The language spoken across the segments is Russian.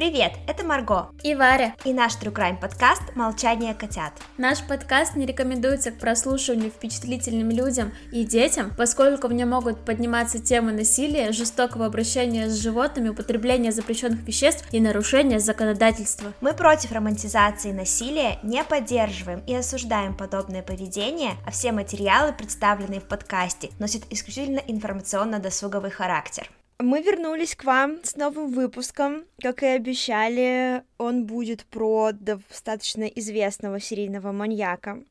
Привет, это Марго и Варя и наш True Crime подкаст «Молчание котят». Наш подкаст не рекомендуется к прослушиванию впечатлительным людям и детям, поскольку в нем могут подниматься темы насилия, жестокого обращения с животными, употребления запрещенных веществ и нарушения законодательства. Мы против романтизации насилия, не поддерживаем и осуждаем подобное поведение, а все материалы, представленные в подкасте, носят исключительно информационно-досуговый характер. Мы вернулись к вам с новым выпуском. Как и обещали, он будет про достаточно известного серийного маньяка.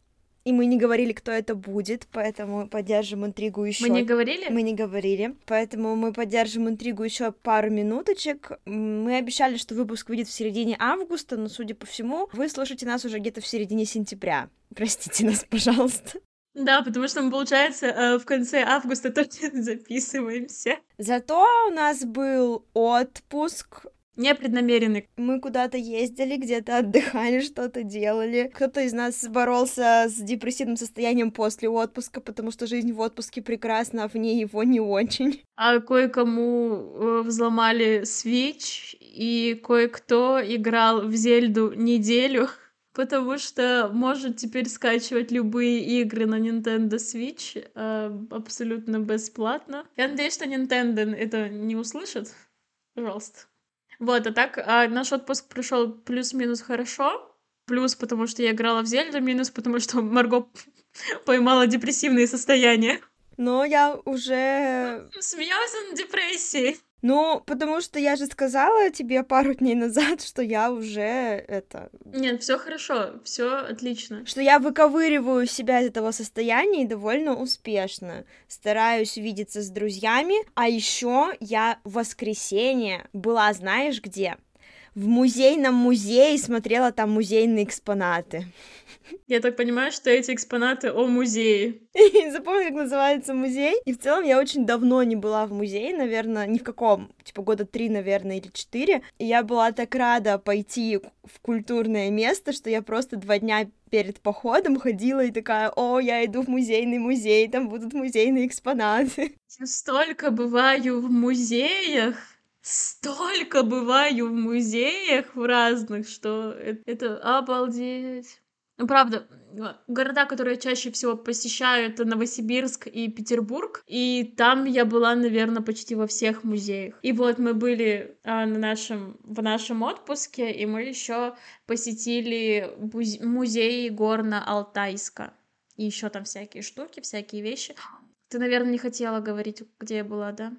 И мы не говорили, кто это будет, поэтому поддержим интригу еще. Мы не говорили? Мы не говорили, поэтому мы поддержим интригу еще пару минуточек. Мы обещали, что выпуск выйдет в середине августа, но, судя по всему, вы слушаете нас уже где-то в середине сентября. Простите нас, пожалуйста. Да, потому что мы, получается, э, в конце августа только записываемся. Зато у нас был отпуск, Непреднамеренный. Мы куда-то ездили, где-то отдыхали, что-то делали. Кто-то из нас боролся с депрессивным состоянием после отпуска, потому что жизнь в отпуске прекрасна, а вне его не очень. А кое-кому э, взломали Switch, и кое-кто играл в Зельду неделю потому что может теперь скачивать любые игры на Nintendo Switch э, абсолютно бесплатно. Я надеюсь, что Nintendo это не услышит. Пожалуйста. Вот, а так а наш отпуск прошел плюс-минус хорошо. Плюс, потому что я играла в Зельду, минус, потому что Марго поймала депрессивные состояния. Но я уже... Смеялась на депрессии. Ну, потому что я же сказала тебе пару дней назад, что я уже это... Нет, все хорошо, все отлично. Что я выковыриваю себя из этого состояния и довольно успешно. Стараюсь видеться с друзьями, а еще я в воскресенье была, знаешь где? В музейном музее смотрела там музейные экспонаты. Я так понимаю, что эти экспонаты о музее. Запомни, как называется музей. И в целом я очень давно не была в музее, наверное, ни в каком, типа года три, наверное, или четыре. И я была так рада пойти в культурное место, что я просто два дня перед походом ходила и такая, о, я иду в музейный музей, там будут музейные экспонаты. Я столько бываю в музеях, столько бываю в музеях в разных, что это, это обалдеть. Ну, правда, города, которые чаще всего посещаю, это Новосибирск и Петербург. И там я была, наверное, почти во всех музеях. И вот мы были а, на нашем, в нашем отпуске, и мы еще посетили музей Горно-Алтайска. И еще там всякие штуки, всякие вещи. Ты, наверное, не хотела говорить, где я была, да?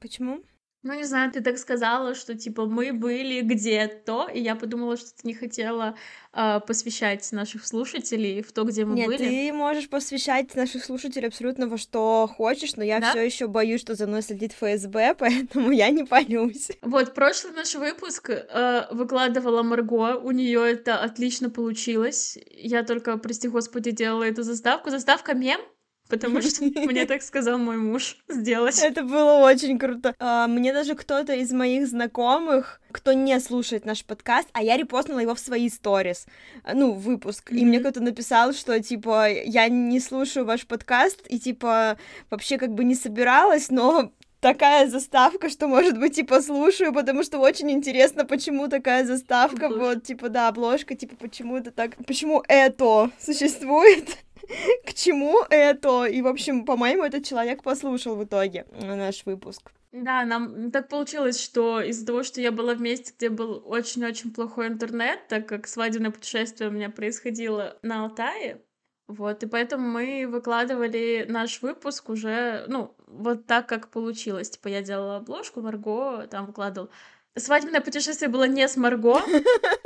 Почему? Ну, не знаю, ты так сказала, что, типа, мы были где-то, и я подумала, что ты не хотела э, посвящать наших слушателей в то, где мы Нет, были. ты можешь посвящать наших слушателей абсолютно во что хочешь, но я да? все еще боюсь, что за мной следит ФСБ, поэтому я не полюсь. Вот, прошлый наш выпуск э, выкладывала Марго, у нее это отлично получилось. Я только, прости господи, делала эту заставку. Заставка мем, Потому что мне так сказал мой муж сделать. Это было очень круто. А, мне даже кто-то из моих знакомых, кто не слушает наш подкаст, а я репостнула его в свои сторис, ну, выпуск, и мне кто-то написал, что, типа, я не слушаю ваш подкаст, и, типа, вообще как бы не собиралась, но такая заставка, что, может быть, типа, слушаю, потому что очень интересно, почему такая заставка, обложка. вот, типа, да, обложка, типа, почему это так, почему это существует к чему это? И, в общем, по-моему, этот человек послушал в итоге наш выпуск. Да, нам так получилось, что из-за того, что я была в месте, где был очень-очень плохой интернет, так как свадебное путешествие у меня происходило на Алтае, вот, и поэтому мы выкладывали наш выпуск уже, ну, вот так, как получилось. Типа, я делала обложку, Марго там выкладывал. Свадебное путешествие было не с Марго,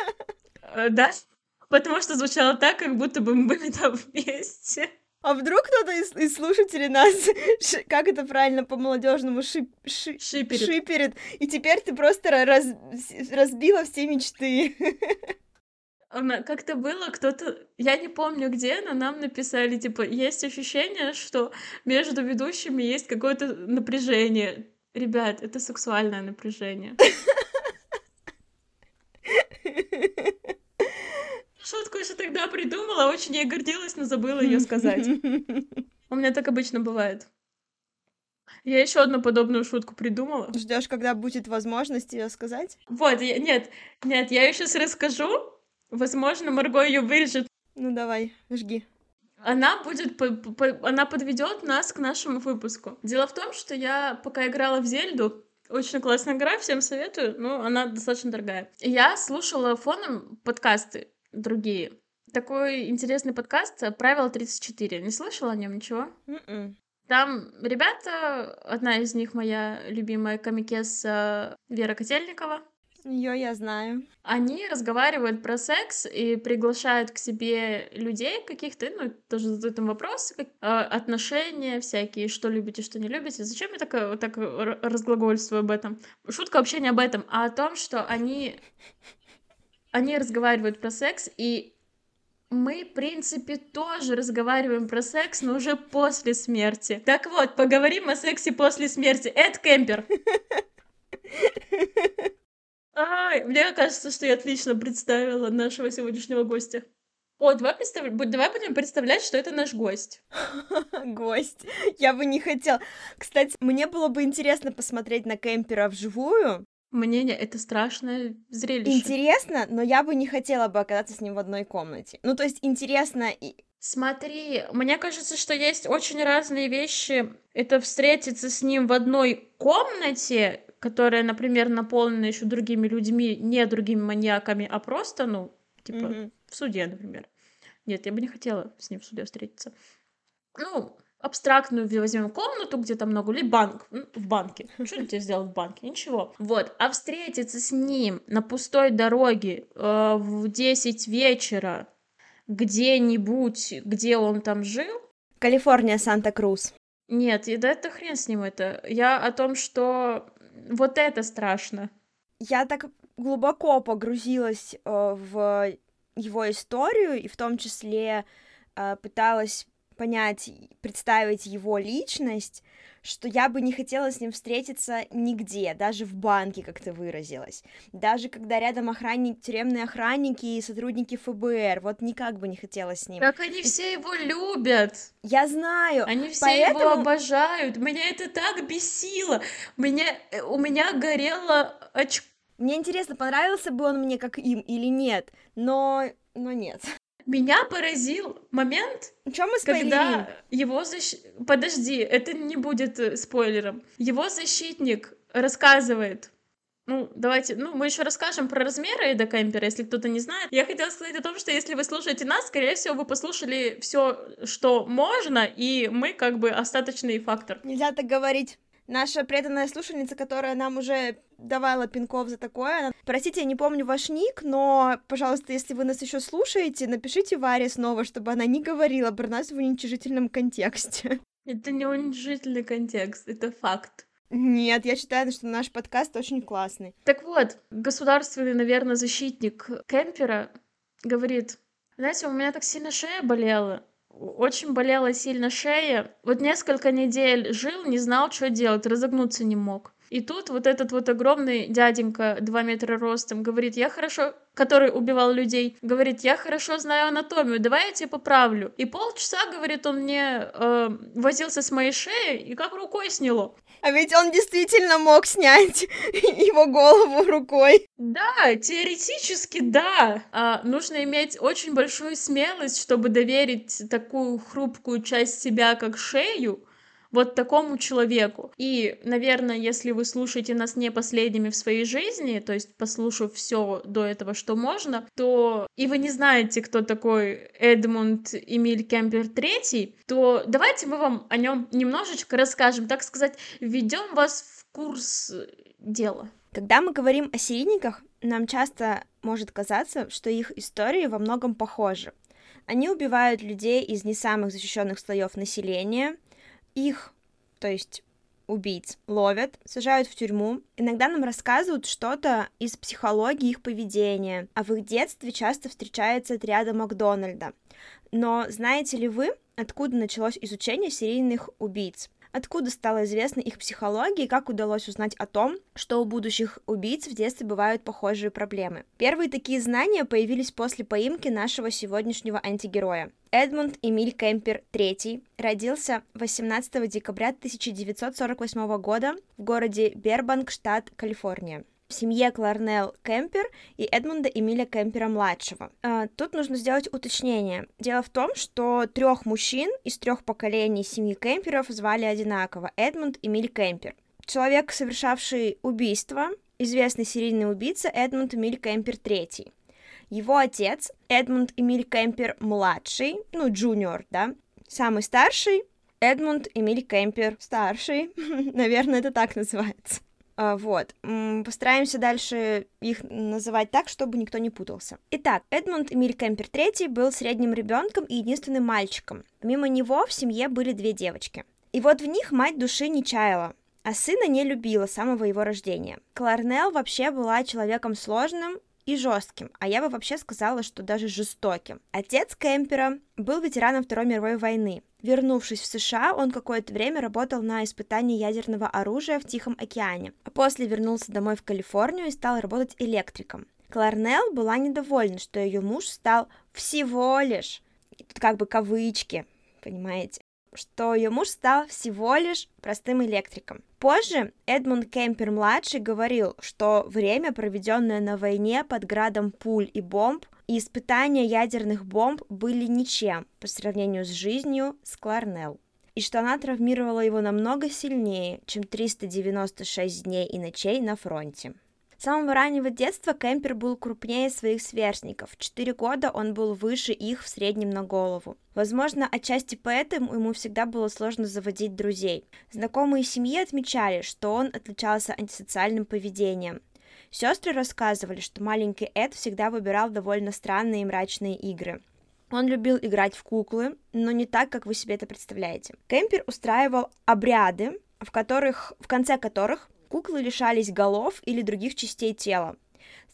э, да, потому что звучало так, как будто бы мы были там вместе. А вдруг кто-то из, из слушателей нас, ш, как это правильно по-молодежному, шип, ши, шиперит. шиперит, и теперь ты просто раз, разбила все мечты. Как-то было, кто-то, я не помню где, но нам написали, типа, есть ощущение, что между ведущими есть какое-то напряжение. Ребят, это сексуальное напряжение. Шутку еще тогда придумала, очень ей гордилась, но забыла ее сказать. У меня так обычно бывает. Я еще одну подобную шутку придумала. Ждешь, когда будет возможность ее сказать? Вот, я, нет, нет, я ее сейчас расскажу. Возможно, Марго ее вырежет. Ну давай, жги. Она будет, по, по, она подведет нас к нашему выпуску. Дело в том, что я пока играла в Зельду, очень классная игра, всем советую, но она достаточно дорогая. Я слушала фоном подкасты другие. Такой интересный подкаст «Правило 34». Не слышала о нем ничего? Mm-mm. Там ребята, одна из них моя любимая комикесса Вера Котельникова. Ее я знаю. Они разговаривают про секс и приглашают к себе людей каких-то, ну, тоже задают им вопросы, как, э, отношения всякие, что любите, что не любите. Зачем я так, э, так разглагольствую об этом? Шутка вообще не об этом, а о том, что они, они разговаривают про секс, и мы, в принципе, тоже разговариваем про секс, но уже после смерти. Так вот, поговорим о сексе после смерти. Эд Кемпер. Ай, мне кажется, что я отлично представила нашего сегодняшнего гостя. О, давай, представ... давай будем представлять, что это наш гость. Гость. Я бы не хотела. Кстати, мне было бы интересно посмотреть на Кемпера вживую. Мне не, это страшное зрелище. Интересно, но я бы не хотела бы оказаться с ним в одной комнате. Ну, то есть интересно и... Смотри, мне кажется, что есть очень разные вещи. Это встретиться с ним в одной комнате, которая, например, наполнена еще другими людьми, не другими маньяками, а просто, ну, типа, mm-hmm. в суде, например. Нет, я бы не хотела с ним в суде встретиться. Ну, абстрактную возьмем комнату, где там много людей, банк, в банке. Что тебе сделал в банке? Ничего. Вот. А встретиться с ним на пустой дороге э, в 10 вечера где-нибудь, где он там жил. Калифорния, Санта-Крус. Нет, и да это хрен с ним это. Я о том, что вот это страшно. Я так глубоко погрузилась э, в его историю и в том числе э, пыталась понять, представить его личность, что я бы не хотела с ним встретиться нигде, даже в банке, как ты выразилась. Даже когда рядом охранник, тюремные охранники и сотрудники ФБР, вот никак бы не хотела с ним. Как они все его любят. Я знаю. Они все поэтому... его обожают. Меня это так бесило. Меня, э, у меня горело очко. Мне интересно, понравился бы он мне как им или нет, но, но нет. Меня поразил момент, мы когда его защ... Подожди, это не будет э, спойлером. Его защитник рассказывает, ну, давайте, ну, мы еще расскажем про размеры Эда Кемпера, если кто-то не знает. Я хотела сказать о том, что если вы слушаете нас, скорее всего, вы послушали все, что можно, и мы как бы остаточный фактор. Нельзя так говорить наша преданная слушательница, которая нам уже давала пинков за такое. Простите, я не помню ваш ник, но, пожалуйста, если вы нас еще слушаете, напишите Варе снова, чтобы она не говорила про нас в уничижительном контексте. Это не уничижительный контекст, это факт. Нет, я считаю, что наш подкаст очень классный. Так вот, государственный, наверное, защитник Кемпера говорит, знаете, у меня так сильно шея болела, очень болела сильно шея. Вот несколько недель жил, не знал, что делать, разогнуться не мог. И тут вот этот вот огромный дяденька, 2 метра ростом, говорит, я хорошо, который убивал людей, говорит, я хорошо знаю анатомию, давай я тебе поправлю. И полчаса, говорит, он мне э, возился с моей шеей, и как рукой сняло. А ведь он действительно мог снять его голову рукой. Да, теоретически да. А, нужно иметь очень большую смелость, чтобы доверить такую хрупкую часть себя, как шею, вот такому человеку. И, наверное, если вы слушаете нас не последними в своей жизни, то есть послушав все до этого, что можно, то и вы не знаете, кто такой Эдмунд Эмиль Кемпер III, то давайте мы вам о нем немножечко расскажем, так сказать, введем вас в курс дела. Когда мы говорим о серийниках, нам часто может казаться, что их истории во многом похожи. Они убивают людей из не самых защищенных слоев населения, их, то есть убийц, ловят, сажают в тюрьму. Иногда нам рассказывают что-то из психологии их поведения, а в их детстве часто встречается отряда Макдональда. Но знаете ли вы, откуда началось изучение серийных убийц? Откуда стало известно их психология и как удалось узнать о том, что у будущих убийц в детстве бывают похожие проблемы. Первые такие знания появились после поимки нашего сегодняшнего антигероя. Эдмунд Эмиль Кемпер III родился 18 декабря 1948 года в городе Бербанк, штат Калифорния в семье Кларнелл Кемпер и Эдмунда Эмиля Кемпера-младшего. А, тут нужно сделать уточнение. Дело в том, что трех мужчин из трех поколений семьи Кемперов звали одинаково — Эдмунд Эмиль Кемпер. Человек, совершавший убийство, известный серийный убийца Эдмунд Эмиль Кемпер III. Его отец Эдмунд Эмиль Кемпер младший, ну, джуниор, да, самый старший Эдмунд Эмиль Кемпер старший, наверное, это так называется. А, вот. Постараемся дальше их называть так, чтобы никто не путался. Итак, Эдмунд Эмиль Кемпер III был средним ребенком и единственным мальчиком. Помимо него в семье были две девочки. И вот в них мать души не чаяла, а сына не любила с самого его рождения. Кларнелл вообще была человеком сложным и жестким, а я бы вообще сказала, что даже жестоким. Отец Кемпера был ветераном Второй мировой войны. Вернувшись в США, он какое-то время работал на испытании ядерного оружия в Тихом океане, а после вернулся домой в Калифорнию и стал работать электриком. Кларнелл была недовольна, что ее муж стал всего лишь, тут как бы кавычки, понимаете, что ее муж стал всего лишь простым электриком. Позже Эдмунд Кемпер-младший говорил, что время, проведенное на войне под градом пуль и бомб, и испытания ядерных бомб были ничем по сравнению с жизнью с Кларнелл, и что она травмировала его намного сильнее, чем 396 дней и ночей на фронте. С самого раннего детства Кемпер был крупнее своих сверстников. 4 года он был выше их в среднем на голову. Возможно, отчасти поэтому ему всегда было сложно заводить друзей. Знакомые семьи отмечали, что он отличался антисоциальным поведением. Сестры рассказывали, что маленький Эд всегда выбирал довольно странные и мрачные игры. Он любил играть в куклы, но не так, как вы себе это представляете. Кемпер устраивал обряды, в которых, в конце которых Куклы лишались голов или других частей тела.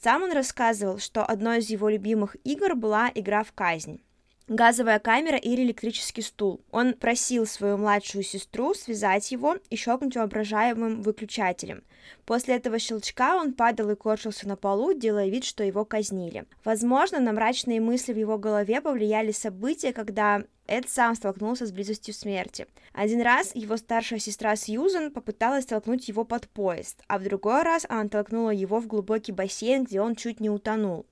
Сам он рассказывал, что одной из его любимых игр была игра в казнь газовая камера или электрический стул. Он просил свою младшую сестру связать его и щелкнуть воображаемым выключателем. После этого щелчка он падал и корчился на полу, делая вид, что его казнили. Возможно, на мрачные мысли в его голове повлияли события, когда Эд сам столкнулся с близостью смерти. Один раз его старшая сестра Сьюзен попыталась толкнуть его под поезд, а в другой раз она толкнула его в глубокий бассейн, где он чуть не утонул.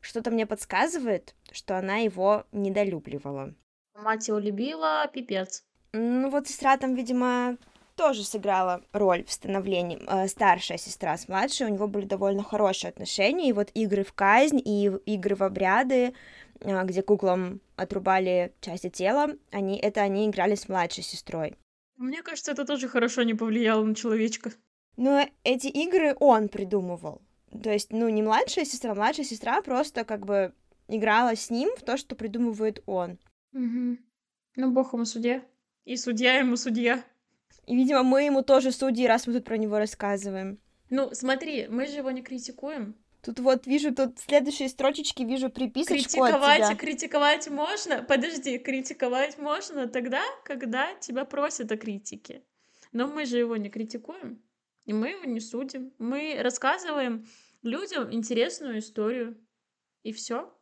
Что-то мне подсказывает, что она его недолюбливала. Мать его любила, пипец. Ну вот сестра там, видимо, тоже сыграла роль в становлении. Э, старшая сестра с младшей, у него были довольно хорошие отношения, и вот игры в казнь и игры в обряды, э, где куклам отрубали части тела, они, это они играли с младшей сестрой. Мне кажется, это тоже хорошо не повлияло на человечка. Но эти игры он придумывал. То есть, ну, не младшая сестра, младшая сестра просто как бы играла с ним в то, что придумывает он. Угу. Ну, бог ему судья. И судья ему судья. И, видимо, мы ему тоже судьи, раз мы тут про него рассказываем. Ну, смотри, мы же его не критикуем. Тут вот вижу, тут следующие строчечки вижу приписочку критиковать, от тебя. Критиковать можно? Подожди, критиковать можно тогда, когда тебя просят о критике. Но мы же его не критикуем. И мы его не судим. Мы рассказываем людям интересную историю. И все.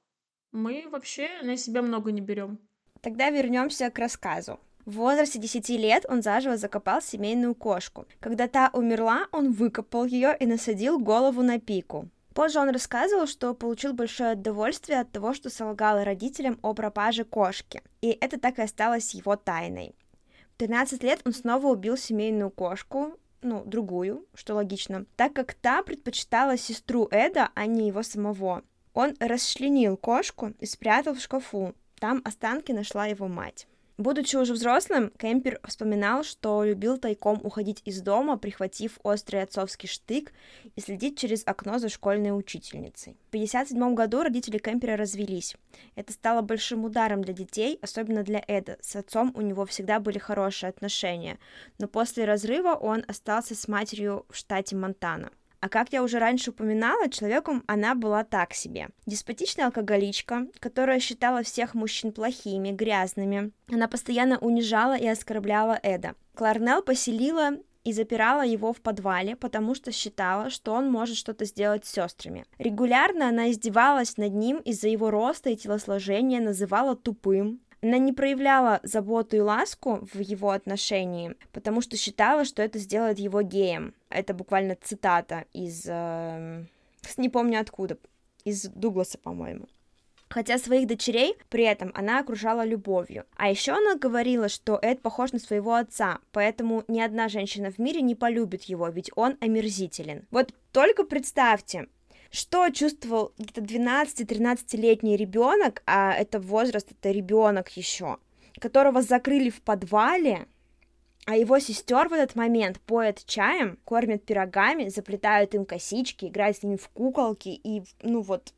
Мы вообще на себя много не берем. Тогда вернемся к рассказу. В возрасте 10 лет он заживо закопал семейную кошку. Когда та умерла, он выкопал ее и насадил голову на пику. Позже он рассказывал, что получил большое удовольствие от того, что солгал родителям о пропаже кошки. И это так и осталось его тайной. В 13 лет он снова убил семейную кошку, ну, другую, что логично, так как та предпочитала сестру Эда, а не его самого. Он расчленил кошку и спрятал в шкафу. Там останки нашла его мать. Будучи уже взрослым, Кемпер вспоминал, что любил тайком уходить из дома, прихватив острый отцовский штык и следить через окно за школьной учительницей. В 1957 году родители Кемпера развелись. Это стало большим ударом для детей, особенно для Эда. С отцом у него всегда были хорошие отношения, но после разрыва он остался с матерью в штате Монтана. А как я уже раньше упоминала, человеком она была так себе. Деспотичная алкоголичка, которая считала всех мужчин плохими, грязными. Она постоянно унижала и оскорбляла Эда. Кларнелл поселила и запирала его в подвале, потому что считала, что он может что-то сделать с сестрами. Регулярно она издевалась над ним из-за его роста и телосложения, называла тупым, она не проявляла заботу и ласку в его отношении, потому что считала, что это сделает его геем. Это буквально цитата из... Э, не помню откуда. Из Дугласа, по-моему. Хотя своих дочерей при этом она окружала любовью. А еще она говорила, что Эд похож на своего отца, поэтому ни одна женщина в мире не полюбит его, ведь он омерзителен. Вот только представьте, что чувствовал где-то 12-13-летний ребенок, а это возраст, это ребенок еще, которого закрыли в подвале, а его сестер в этот момент поят чаем, кормят пирогами, заплетают им косички, играют с ними в куколки, и, ну вот,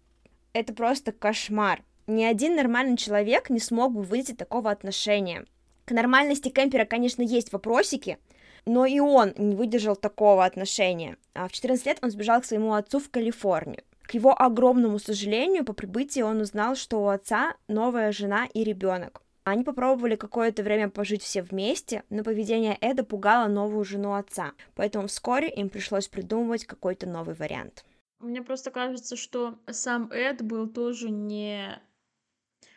это просто кошмар. Ни один нормальный человек не смог бы выйти такого отношения. К нормальности кемпера, конечно, есть вопросики, но и он не выдержал такого отношения. А в 14 лет он сбежал к своему отцу в Калифорнию. К его огромному сожалению, по прибытии он узнал, что у отца новая жена и ребенок. Они попробовали какое-то время пожить все вместе, но поведение Эда пугало новую жену отца, поэтому вскоре им пришлось придумывать какой-то новый вариант. Мне просто кажется, что сам Эд был тоже не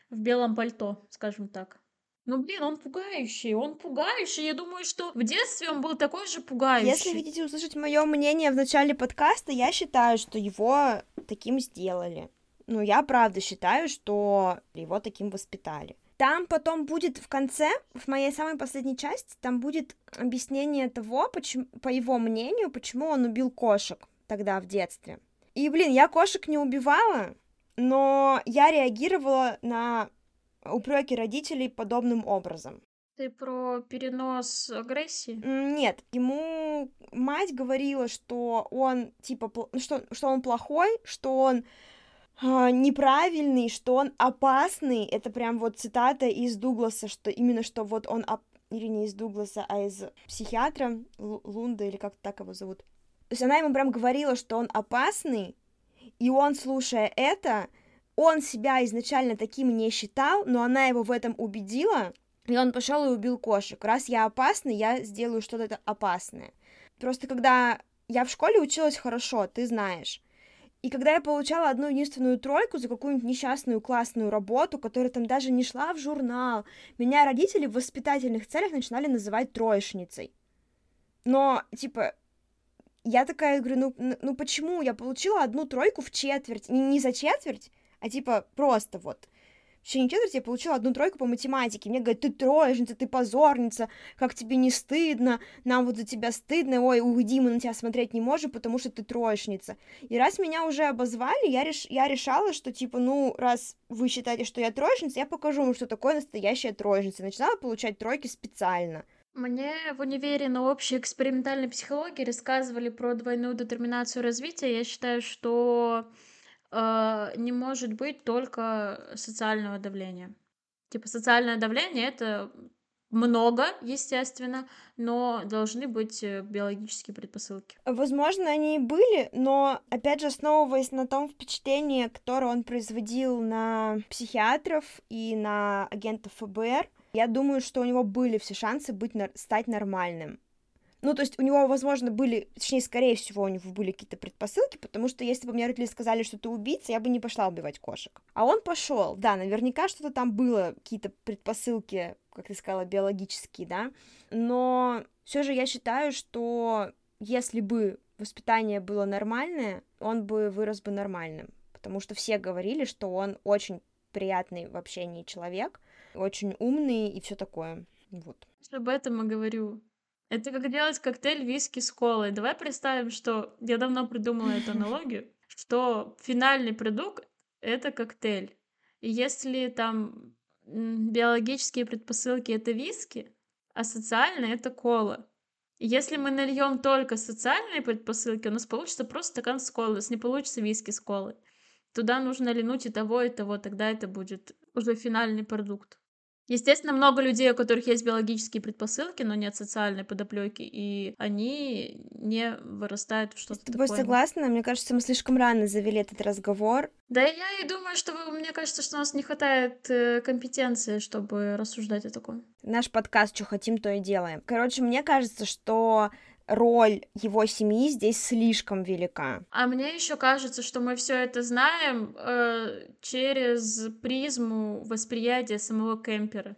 в белом пальто, скажем так. Ну, блин, он пугающий, он пугающий. Я думаю, что в детстве он был такой же пугающий. Если хотите услышать мое мнение в начале подкаста, я считаю, что его таким сделали. Ну, я правда считаю, что его таким воспитали. Там потом будет в конце, в моей самой последней части, там будет объяснение того, почему, по его мнению, почему он убил кошек тогда в детстве. И, блин, я кошек не убивала, но я реагировала на упреки родителей подобным образом. Ты про перенос агрессии? Нет, ему мать говорила, что он типа что, что он плохой, что он э, неправильный, что он опасный. Это прям вот цитата из Дугласа, что именно что вот он оп... или не из Дугласа, а из психиатра Лунда или как так его зовут. То есть она ему прям говорила, что он опасный, и он, слушая это, он себя изначально таким не считал, но она его в этом убедила, и он пошел и убил кошек. Раз я опасный, я сделаю что-то опасное. Просто когда я в школе училась хорошо, ты знаешь. И когда я получала одну единственную тройку за какую-нибудь несчастную классную работу, которая там даже не шла в журнал, меня родители в воспитательных целях начинали называть троечницей. Но, типа, я такая говорю, ну, ну почему? Я получила одну тройку в четверть, не, не за четверть, а типа просто вот. В течение четверти я получила одну тройку по математике. Мне говорят, ты троечница, ты позорница, как тебе не стыдно, нам вот за тебя стыдно, ой, уйди, мы на тебя смотреть не можем, потому что ты троечница. И раз меня уже обозвали, я, реш... я решала, что, типа, ну, раз вы считаете, что я троечница, я покажу вам, что такое настоящая троечница. начинала получать тройки специально. Мне в универе на общей экспериментальной психологии рассказывали про двойную детерминацию развития. Я считаю, что не может быть только социального давления. Типа социальное давление это много, естественно, но должны быть э, биологические предпосылки. Возможно, они и были, но, опять же, основываясь на том впечатлении, которое он производил на психиатров и на агентов ФБР, я думаю, что у него были все шансы быть, стать нормальным. Ну, то есть у него, возможно, были, точнее, скорее всего, у него были какие-то предпосылки, потому что если бы мне родители сказали, что ты убийца, я бы не пошла убивать кошек. А он пошел, да, наверняка что-то там было, какие-то предпосылки, как ты сказала, биологические, да, но все же я считаю, что если бы воспитание было нормальное, он бы вырос бы нормальным, потому что все говорили, что он очень приятный в общении человек, очень умный и все такое. Вот. Об этом и говорю. Это как делать коктейль виски с колой. Давай представим, что я давно придумала эту аналогию, что финальный продукт — это коктейль. И если там биологические предпосылки — это виски, а социальные — это кола. И если мы нальем только социальные предпосылки, у нас получится просто стакан с колой, у нас не получится виски с колой. Туда нужно линуть и того, и того, тогда это будет уже финальный продукт. Естественно, много людей, у которых есть биологические предпосылки, но нет социальной подоплеки, и они не вырастают в что-то такое. С тобой согласна? Мне кажется, мы слишком рано завели этот разговор. Да я и думаю, что мне кажется, что у нас не хватает э, компетенции, чтобы рассуждать о таком. Наш подкаст «Что хотим, то и делаем». Короче, мне кажется, что роль его семьи здесь слишком велика. А мне еще кажется, что мы все это знаем э, через призму восприятия самого Кемпера.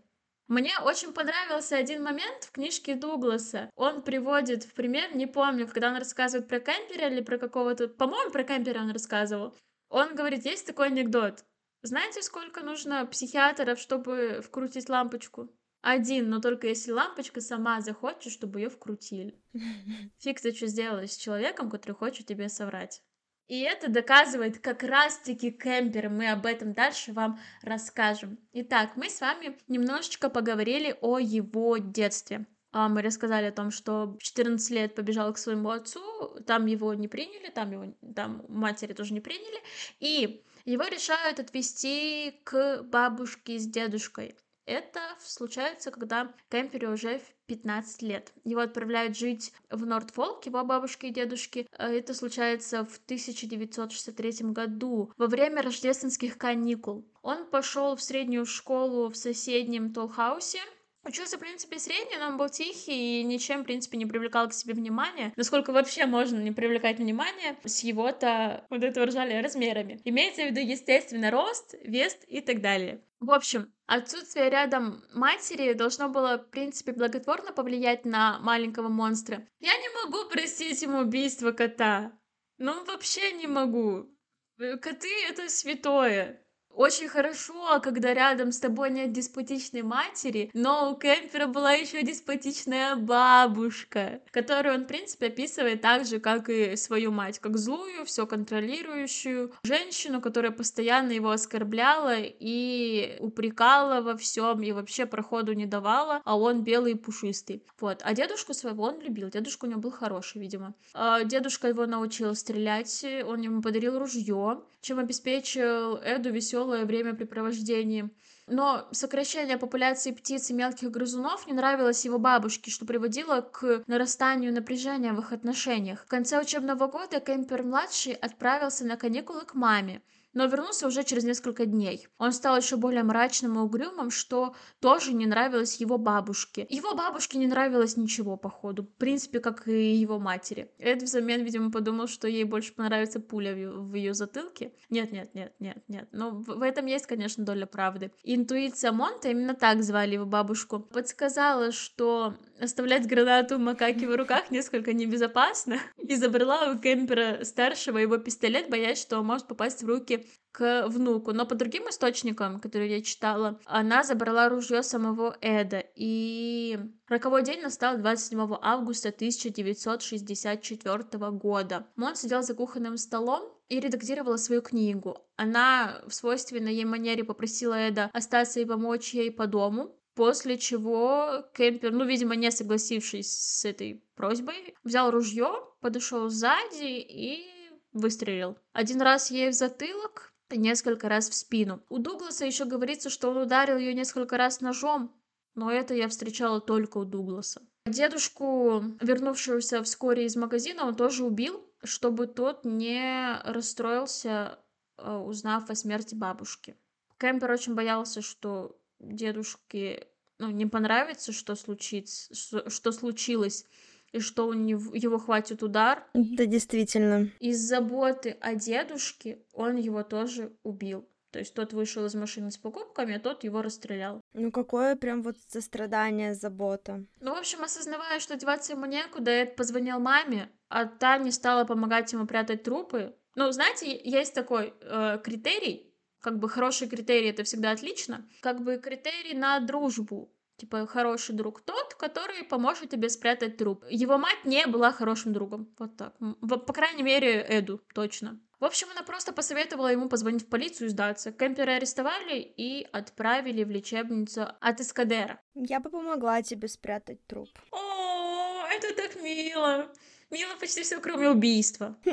Мне очень понравился один момент в книжке Дугласа. Он приводит в пример, не помню, когда он рассказывает про Кемпера или про какого-то... По-моему, про Кемпера он рассказывал. Он говорит, есть такой анекдот. Знаете, сколько нужно психиатров, чтобы вкрутить лампочку? Один, но только если лампочка сама захочет, чтобы ее вкрутили. Фиг ты что сделаешь с человеком, который хочет тебе соврать. И это доказывает как раз-таки кемпер. Мы об этом дальше вам расскажем. Итак, мы с вами немножечко поговорили о его детстве. А, мы рассказали о том, что в 14 лет побежал к своему отцу, там его не приняли, там его там матери тоже не приняли, и его решают отвезти к бабушке с дедушкой. Это случается, когда Кемпере уже в 15 лет. Его отправляют жить в Нортфолк, его бабушки и дедушки. Э, это случается в 1963 году, во время рождественских каникул. Он пошел в среднюю школу в соседнем Толхаусе, Учился, в принципе, средний, но он был тихий и ничем, в принципе, не привлекал к себе внимания. Насколько вообще можно не привлекать внимание с его-то, вот это выражали, размерами. Имеется в виду, естественно, рост, вес и так далее. В общем, отсутствие рядом матери должно было, в принципе, благотворно повлиять на маленького монстра. Я не могу простить ему убийство кота. Ну, вообще не могу. Э, коты — это святое. Очень хорошо, когда рядом с тобой нет деспотичной матери, но у Кемпера была еще деспотичная бабушка, которую он, в принципе, описывает так же, как и свою мать, как злую, все контролирующую женщину, которая постоянно его оскорбляла и упрекала во всем, и вообще проходу не давала, а он белый и пушистый. Вот. А дедушку своего он любил, дедушка у него был хороший, видимо. А дедушка его научил стрелять, он ему подарил ружье, чем обеспечил Эду веселое времяпрепровождение. Но сокращение популяции птиц и мелких грызунов не нравилось его бабушке, что приводило к нарастанию напряжения в их отношениях. В конце учебного года Кемпер-младший отправился на каникулы к маме, но вернулся уже через несколько дней. Он стал еще более мрачным и угрюмым, что тоже не нравилось его бабушке. Его бабушке не нравилось ничего, походу. В принципе, как и его матери. Эд взамен, видимо, подумал, что ей больше понравится пуля в ее затылке. Нет, нет, нет, нет, нет. Но в этом есть, конечно, доля правды. Интуиция Монта, именно так звали его бабушку, подсказала, что оставлять гранату макаки в руках несколько небезопасно, и забрала у Кемпера старшего его пистолет, боясь, что он может попасть в руки к внуку. Но по другим источникам, которые я читала, она забрала ружье самого Эда. И роковой день настал 27 августа 1964 года. Мон сидел за кухонным столом и редактировала свою книгу. Она в свойственной ей манере попросила Эда остаться и помочь ей по дому. После чего Кемпер, ну, видимо, не согласившись с этой просьбой, взял ружье, подошел сзади и выстрелил. Один раз ей в затылок, несколько раз в спину. У Дугласа еще говорится, что он ударил ее несколько раз ножом, но это я встречала только у Дугласа. Дедушку, вернувшегося вскоре из магазина, он тоже убил, чтобы тот не расстроился, э, узнав о смерти бабушки. Кемпер очень боялся, что дедушке ну, не понравится, что случится, что, что случилось, и что у него, его хватит удар. Да, действительно. Из заботы о дедушке он его тоже убил. То есть тот вышел из машины с покупками, а тот его расстрелял. Ну какое прям вот сострадание, забота. Ну, в общем, осознавая, что деваться ему некуда, Эд позвонил маме, а та не стала помогать ему прятать трупы. Ну, знаете, есть такой э, критерий, как бы хороший критерий это всегда отлично, как бы критерий на дружбу. Типа, хороший друг тот, который поможет тебе спрятать труп. Его мать не была хорошим другом. Вот так. По крайней мере, Эду, точно. В общем, она просто посоветовала ему позвонить в полицию и сдаться. Кемпера арестовали и отправили в лечебницу от Эскадера. Я бы помогла тебе спрятать труп. О, это так мило. Мило почти все, кроме убийства.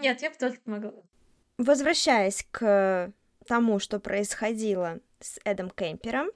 Нет, я бы тоже помогла. Возвращаясь к тому, что происходило с Эдом Кемпером,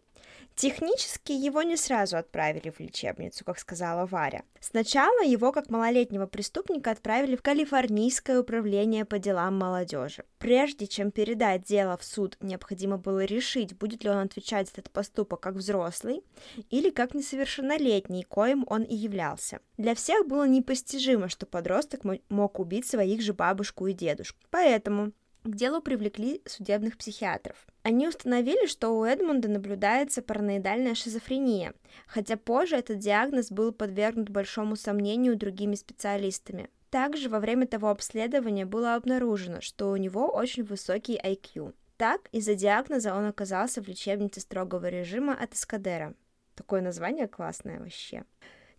Технически его не сразу отправили в лечебницу, как сказала Варя. Сначала его, как малолетнего преступника, отправили в Калифорнийское управление по делам молодежи. Прежде чем передать дело в суд, необходимо было решить, будет ли он отвечать за этот поступок как взрослый или как несовершеннолетний, коим он и являлся. Для всех было непостижимо, что подросток мог убить своих же бабушку и дедушку. Поэтому к делу привлекли судебных психиатров. Они установили, что у Эдмунда наблюдается параноидальная шизофрения, хотя позже этот диагноз был подвергнут большому сомнению другими специалистами. Также во время того обследования было обнаружено, что у него очень высокий IQ. Так, из-за диагноза он оказался в лечебнице строгого режима от Эскадера. Такое название классное вообще.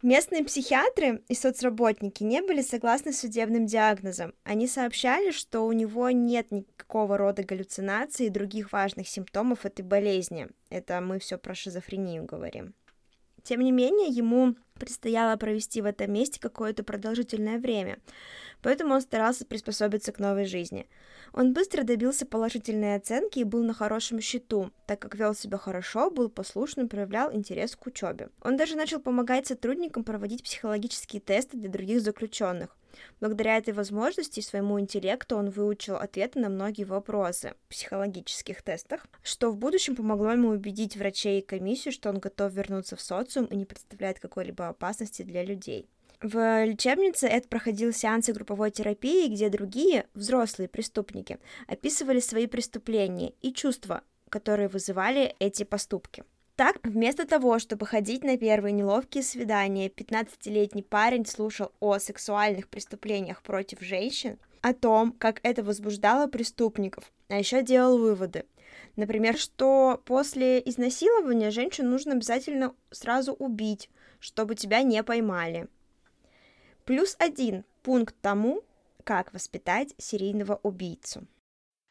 Местные психиатры и соцработники не были согласны с судебным диагнозом. Они сообщали, что у него нет никакого рода галлюцинаций и других важных симптомов этой болезни. Это мы все про шизофрению говорим. Тем не менее, ему предстояло провести в этом месте какое-то продолжительное время, поэтому он старался приспособиться к новой жизни. Он быстро добился положительной оценки и был на хорошем счету, так как вел себя хорошо, был послушным, проявлял интерес к учебе. Он даже начал помогать сотрудникам проводить психологические тесты для других заключенных. Благодаря этой возможности и своему интеллекту он выучил ответы на многие вопросы в психологических тестах, что в будущем помогло ему убедить врачей и комиссию, что он готов вернуться в социум и не представляет какой-либо опасности для людей. В лечебнице Эд проходил сеансы групповой терапии, где другие, взрослые преступники, описывали свои преступления и чувства, которые вызывали эти поступки. Так, вместо того, чтобы ходить на первые неловкие свидания, 15-летний парень слушал о сексуальных преступлениях против женщин, о том, как это возбуждало преступников, а еще делал выводы. Например, что после изнасилования женщину нужно обязательно сразу убить, чтобы тебя не поймали. Плюс один пункт тому, как воспитать серийного убийцу.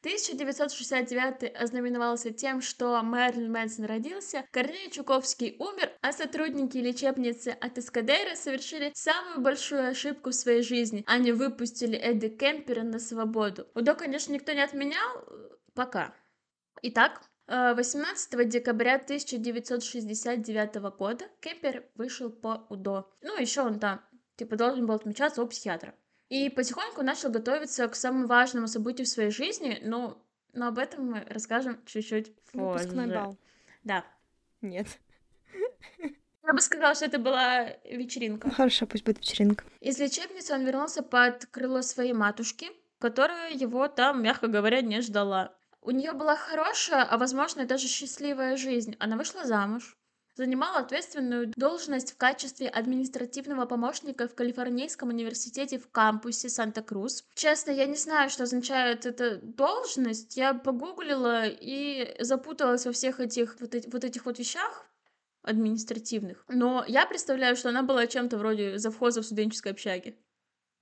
1969 ознаменовался тем, что Мэрилин Мэнсон родился, Корней Чуковский умер, а сотрудники лечебницы от Эскадейра совершили самую большую ошибку в своей жизни. Они выпустили Эдди Кемпера на свободу. УДО, конечно, никто не отменял, пока. Итак, 18 э, декабря 1969 года Кемпер вышел по УДО. Ну, еще он там типа должен был отмечаться у психиатра. И потихоньку начал готовиться к самому важному событию в своей жизни, но, но об этом мы расскажем чуть-чуть позже. Выпускной бал. Да. Нет. Я бы сказала, что это была вечеринка. Хорошо, пусть будет вечеринка. Из лечебницы он вернулся под крыло своей матушки, которая его там, мягко говоря, не ждала. У нее была хорошая, а возможно даже счастливая жизнь. Она вышла замуж, занимал ответственную должность в качестве административного помощника в Калифорнийском университете в кампусе Санта-Крус. Честно, я не знаю, что означает эта должность. Я погуглила и запуталась во всех этих вот, вот этих вот вещах административных. Но я представляю, что она была чем-то вроде завхоза в студенческой общаге.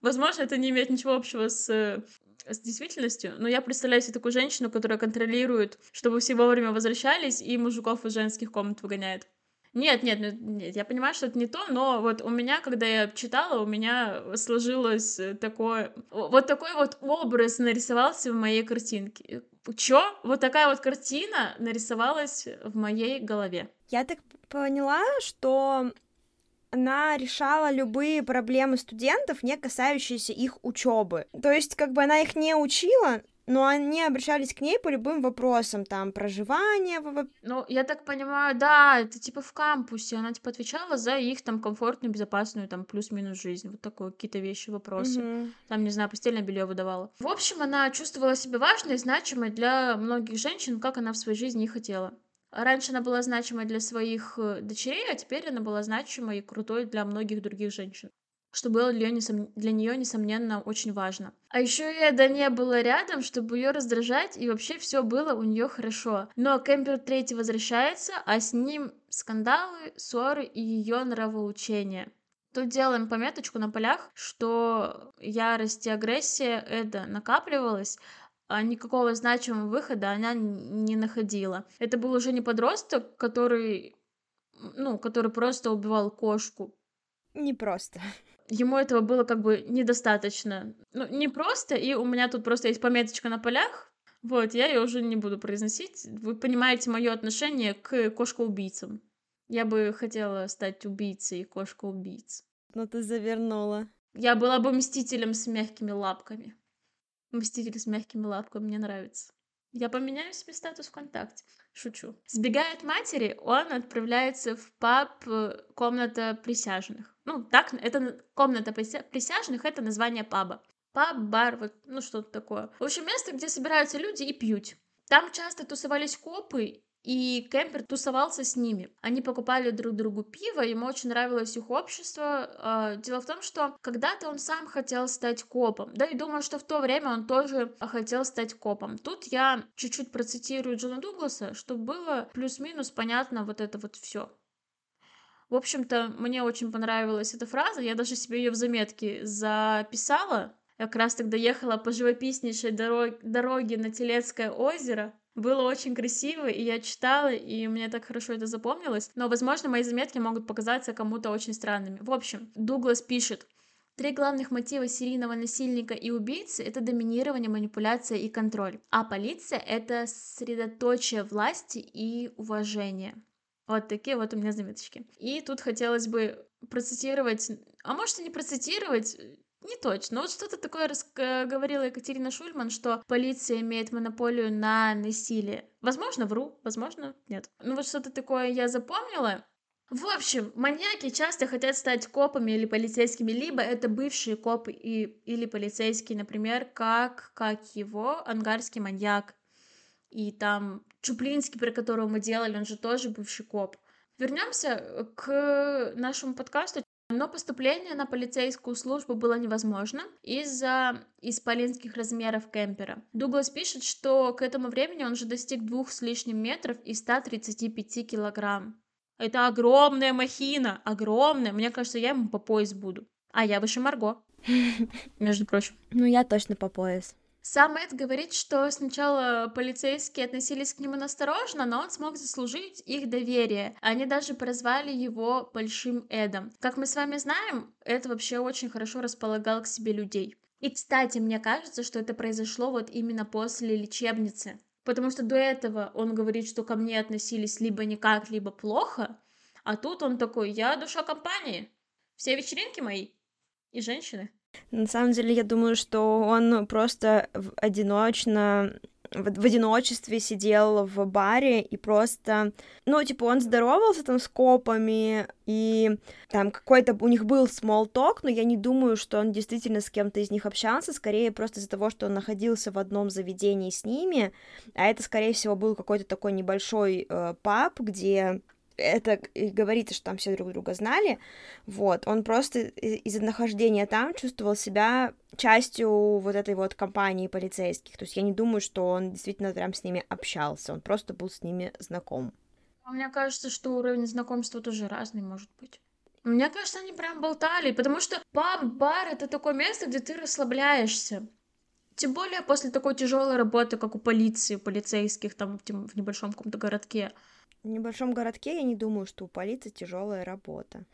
Возможно, это не имеет ничего общего с с действительностью, но я представляю себе такую женщину, которая контролирует, чтобы все вовремя возвращались и мужиков из женских комнат выгоняет. Нет, нет, нет, я понимаю, что это не то, но вот у меня, когда я читала, у меня сложилось такое, вот такой вот образ нарисовался в моей картинке. Чё? Вот такая вот картина нарисовалась в моей голове. Я так поняла, что она решала любые проблемы студентов, не касающиеся их учебы. То есть, как бы она их не учила, но они обращались к ней по любым вопросам, там, проживание. Ну, я так понимаю, да, это типа в кампусе, она типа отвечала за их там комфортную, безопасную, там, плюс-минус жизнь, вот такое, какие-то вещи, вопросы. Угу. Там, не знаю, постельное белье выдавала. В общем, она чувствовала себя важной и значимой для многих женщин, как она в своей жизни и хотела. Раньше она была значимой для своих э, дочерей, а теперь она была значимой и крутой для многих других женщин что было для, несом... для нее, несомненно, очень важно. А еще Эда не было рядом, чтобы ее раздражать, и вообще все было у нее хорошо. Но Кемпер Третий возвращается, а с ним скандалы, ссоры и ее нравоучения. Тут делаем пометочку на полях, что ярость и агрессия Эда накапливалась, а никакого значимого выхода она не находила. Это был уже не подросток, который, ну, который просто убивал кошку. Не просто ему этого было как бы недостаточно. Ну, не просто, и у меня тут просто есть пометочка на полях. Вот, я ее уже не буду произносить. Вы понимаете мое отношение к кошкоубийцам. Я бы хотела стать убийцей кошка-убийц. Но ты завернула. Я была бы мстителем с мягкими лапками. Мститель с мягкими лапками мне нравится. Я поменяю себе статус ВКонтакте. Шучу. Сбегая от матери, он отправляется в паб э, «Комната присяжных». Ну, так, это «Комната присяжных» — это название паба. Паб, бар, вот, ну, что-то такое. В общем, место, где собираются люди и пьют. Там часто тусовались копы, и Кемпер тусовался с ними. Они покупали друг другу пиво, ему очень нравилось их общество. А, дело в том, что когда-то он сам хотел стать копом, да и думаю, что в то время он тоже хотел стать копом. Тут я чуть-чуть процитирую Джона Дугласа, чтобы было плюс-минус понятно вот это вот все. В общем-то, мне очень понравилась эта фраза, я даже себе ее в заметке записала. Я как раз тогда ехала по живописнейшей дорог- дороге на Телецкое озеро, было очень красиво, и я читала, и мне так хорошо это запомнилось. Но, возможно, мои заметки могут показаться кому-то очень странными. В общем, Дуглас пишет, Три главных мотива серийного насильника и убийцы — это доминирование, манипуляция и контроль. А полиция — это средоточие власти и уважения. Вот такие вот у меня заметочки. И тут хотелось бы процитировать, а может и не процитировать, не точно. Вот что-то такое рас... говорила Екатерина Шульман, что полиция имеет монополию на насилие. Возможно, вру, возможно, нет. Ну вот что-то такое я запомнила. В общем, маньяки часто хотят стать копами или полицейскими, либо это бывшие копы и, или полицейские, например, как, как его, ангарский маньяк. И там Чуплинский, про которого мы делали, он же тоже бывший коп. Вернемся к нашему подкасту. Но поступление на полицейскую службу было невозможно из-за исполинских размеров кемпера. Дуглас пишет, что к этому времени он уже достиг двух с лишним метров и 135 килограмм. Это огромная махина, огромная. Мне кажется, я ему по пояс буду. А я выше Марго, между прочим. Ну, я точно по пояс. Сам Эд говорит, что сначала полицейские относились к нему насторожно, но он смог заслужить их доверие. Они даже прозвали его Большим Эдом. Как мы с вами знаем, Эд вообще очень хорошо располагал к себе людей. И, кстати, мне кажется, что это произошло вот именно после лечебницы. Потому что до этого он говорит, что ко мне относились либо никак, либо плохо. А тут он такой, я душа компании. Все вечеринки мои. И женщины. На самом деле, я думаю, что он просто одиночно в, в одиночестве сидел в баре и просто, ну, типа, он здоровался там с копами, и там какой-то у них был small talk, но я не думаю, что он действительно с кем-то из них общался, скорее просто из-за того, что он находился в одном заведении с ними, а это, скорее всего, был какой-то такой небольшой э, паб, где это и говорится, что там все друг друга знали, вот, он просто из-за нахождения там чувствовал себя частью вот этой вот компании полицейских, то есть я не думаю, что он действительно прям с ними общался, он просто был с ними знаком. А мне кажется, что уровень знакомства тоже разный может быть. Мне кажется, они прям болтали, потому что паб-бар — это такое место, где ты расслабляешься. Тем более после такой тяжелой работы, как у полиции, полицейских там в небольшом каком-то городке. В небольшом городке я не думаю, что у полиции тяжелая работа.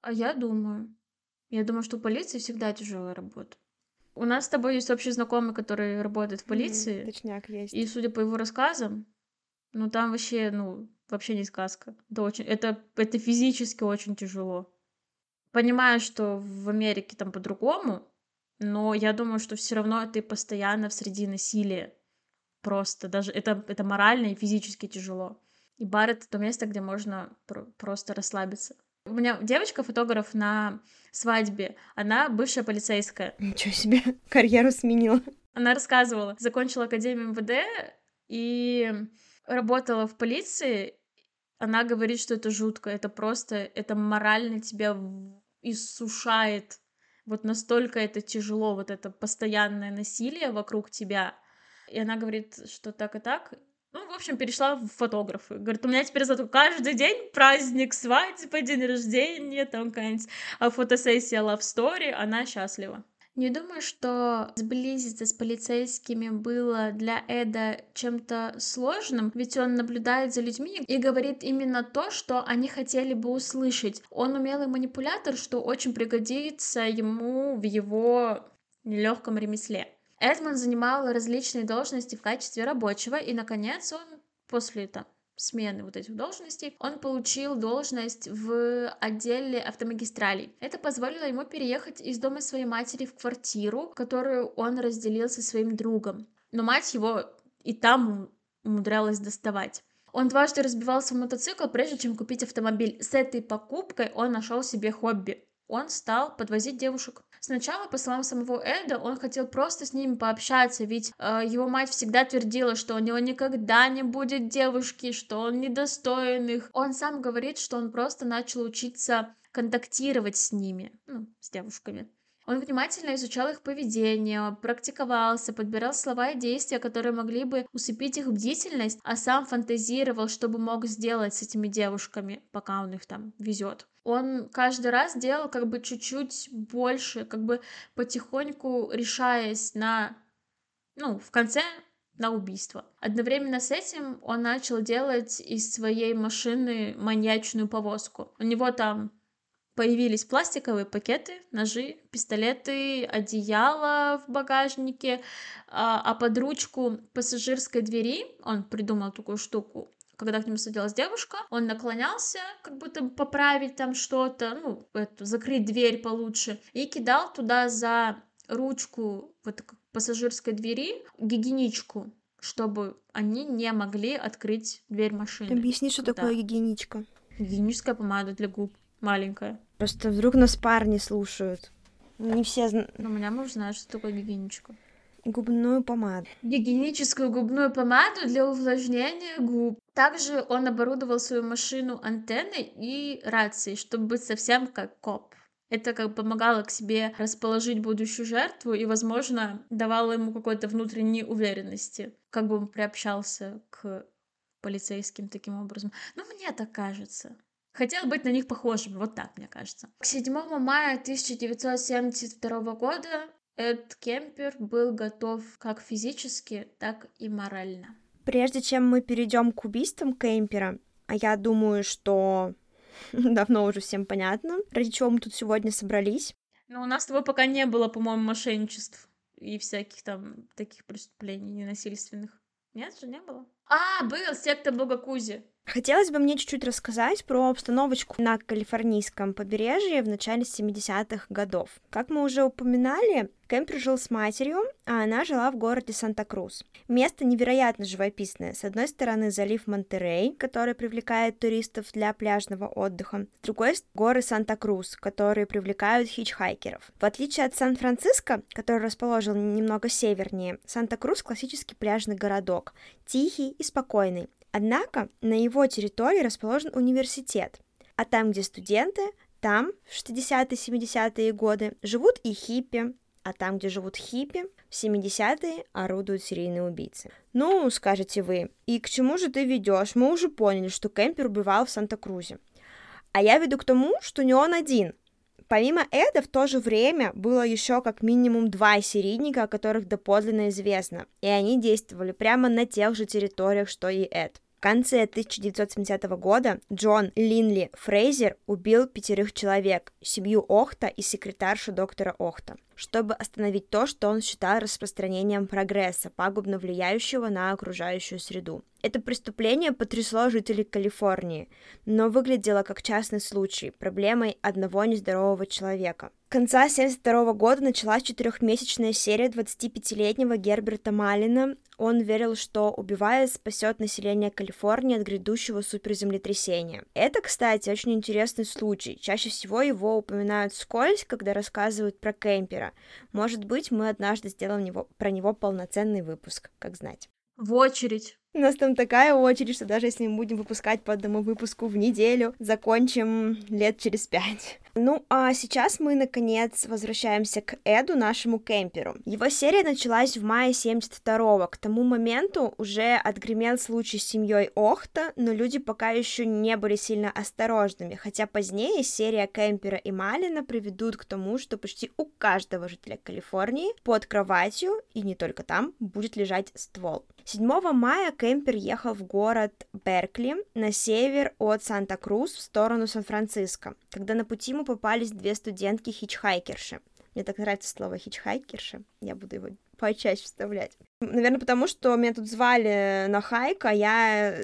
А я думаю. Я думаю, что у полиции всегда тяжелая работа. У нас с тобой есть общий знакомый, который работает в полиции. Mm, точняк есть. И судя по его рассказам, ну там вообще, ну, вообще не сказка. Это очень, это, это физически очень тяжело. Понимаю, что в Америке там по-другому, но я думаю, что все равно ты постоянно в среди насилия. Просто даже это, это морально и физически тяжело. И бар — это то место, где можно пр- просто расслабиться. У меня девочка-фотограф на свадьбе, она бывшая полицейская. Ничего себе, карьеру сменила. Она рассказывала, закончила Академию МВД и работала в полиции. Она говорит, что это жутко, это просто, это морально тебя иссушает. Вот настолько это тяжело, вот это постоянное насилие вокруг тебя. И она говорит, что так и так, ну, в общем, перешла в фотографы. Говорит, у меня теперь зато каждый день праздник, свадьба, день рождения, там какая-нибудь а фотосессия love story, она счастлива. Не думаю, что сблизиться с полицейскими было для Эда чем-то сложным, ведь он наблюдает за людьми и говорит именно то, что они хотели бы услышать. Он умелый манипулятор, что очень пригодится ему в его нелегком ремесле. Эдмонд занимал различные должности в качестве рабочего, и, наконец, он после там, смены вот этих должностей, он получил должность в отделе автомагистралей. Это позволило ему переехать из дома своей матери в квартиру, которую он разделил со своим другом. Но мать его и там умудрялась доставать. Он дважды разбивался в мотоцикл, прежде чем купить автомобиль. С этой покупкой он нашел себе хобби. Он стал подвозить девушек. Сначала, по словам самого Эда, он хотел просто с ними пообщаться, ведь э, его мать всегда твердила, что у него никогда не будет девушки, что он недостоин их. Он сам говорит, что он просто начал учиться контактировать с ними, ну, с девушками. Он внимательно изучал их поведение, практиковался, подбирал слова и действия, которые могли бы усыпить их бдительность, а сам фантазировал, что бы мог сделать с этими девушками, пока он их там везет. Он каждый раз делал как бы чуть-чуть больше, как бы потихоньку решаясь на, ну, в конце на убийство. Одновременно с этим он начал делать из своей машины маньячную повозку. У него там появились пластиковые пакеты, ножи, пистолеты, одеяло в багажнике, а, а под ручку пассажирской двери он придумал такую штуку. Когда к нему садилась девушка, он наклонялся, как будто поправить там что-то, ну, эту, закрыть дверь получше, и кидал туда за ручку вот пассажирской двери гигиеничку, чтобы они не могли открыть дверь машины. Объясни, что такое гигиеничка. Гигиеническая помада для губ маленькая. Просто вдруг нас парни слушают. Не все знают. Но у меня муж знает, что такое гигиеничка. Губную помаду. Гигиеническую губную помаду для увлажнения губ. Также он оборудовал свою машину антенной и рацией, чтобы быть совсем как коп. Это как помогало к себе расположить будущую жертву и, возможно, давало ему какой-то внутренней уверенности, как бы он приобщался к полицейским таким образом. Ну, мне так кажется. Хотел быть на них похожим, вот так, мне кажется. К 7 мая 1972 года Эд Кемпер был готов как физически, так и морально. Прежде чем мы перейдем к убийствам Кемпера, а я думаю, что давно уже всем понятно, ради чего мы тут сегодня собрались. Но у нас с тобой пока не было, по-моему, мошенничеств и всяких там таких преступлений ненасильственных. Нет же, не было? А, был секта Бога Кузи. Хотелось бы мне чуть-чуть рассказать про обстановочку на калифорнийском побережье в начале 70-х годов. Как мы уже упоминали, Кемпер жил с матерью, а она жила в городе Санта-Крус. Место невероятно живописное. С одной стороны залив Монтерей, который привлекает туристов для пляжного отдыха, с другой — горы Санта-Крус, которые привлекают хичхайкеров. В отличие от Сан-Франциско, который расположен немного севернее, Санта-Крус — классический пляжный городок, тихий и спокойный, Однако на его территории расположен университет, а там, где студенты, там в 60-70-е годы живут и хиппи, а там, где живут хиппи, в 70-е орудуют серийные убийцы. Ну, скажете вы, и к чему же ты ведешь? Мы уже поняли, что Кемпер убивал в Санта-Крузе. А я веду к тому, что не он один. Помимо Эда, в то же время было еще как минимум два серийника, о которых доподлинно известно, и они действовали прямо на тех же территориях, что и Эд. В конце 1970 года Джон Линли Фрейзер убил пятерых человек, семью Охта и секретаршу доктора Охта, чтобы остановить то, что он считал распространением прогресса, пагубно влияющего на окружающую среду. Это преступление потрясло жителей Калифорнии, но выглядело как частный случай, проблемой одного нездорового человека. К конца 1972 года началась четырехмесячная серия 25-летнего Герберта Малина. Он верил, что, убивая, спасет население Калифорнии от грядущего суперземлетрясения. Это, кстати, очень интересный случай. Чаще всего его упоминают вскользь, когда рассказывают про кемпера. Может быть, мы однажды сделаем него, про него полноценный выпуск, как знать. В очередь. У нас там такая очередь, что даже если мы будем выпускать по одному выпуску в неделю, закончим лет через пять. Ну, а сейчас мы, наконец, возвращаемся к Эду, нашему кемперу. Его серия началась в мае 72-го. К тому моменту уже отгремел случай с семьей Охта, но люди пока еще не были сильно осторожными, хотя позднее серия кемпера и Малина приведут к тому, что почти у каждого жителя Калифорнии под кроватью, и не только там, будет лежать ствол. 7 мая Кемпер ехал в город Беркли на север от Санта-Крус в сторону Сан-Франциско, когда на пути ему попались две студентки-хичхайкерши. Мне так нравится слово хичхайкерши, я буду его почаще вставлять. Наверное, потому что меня тут звали на хайк, а я,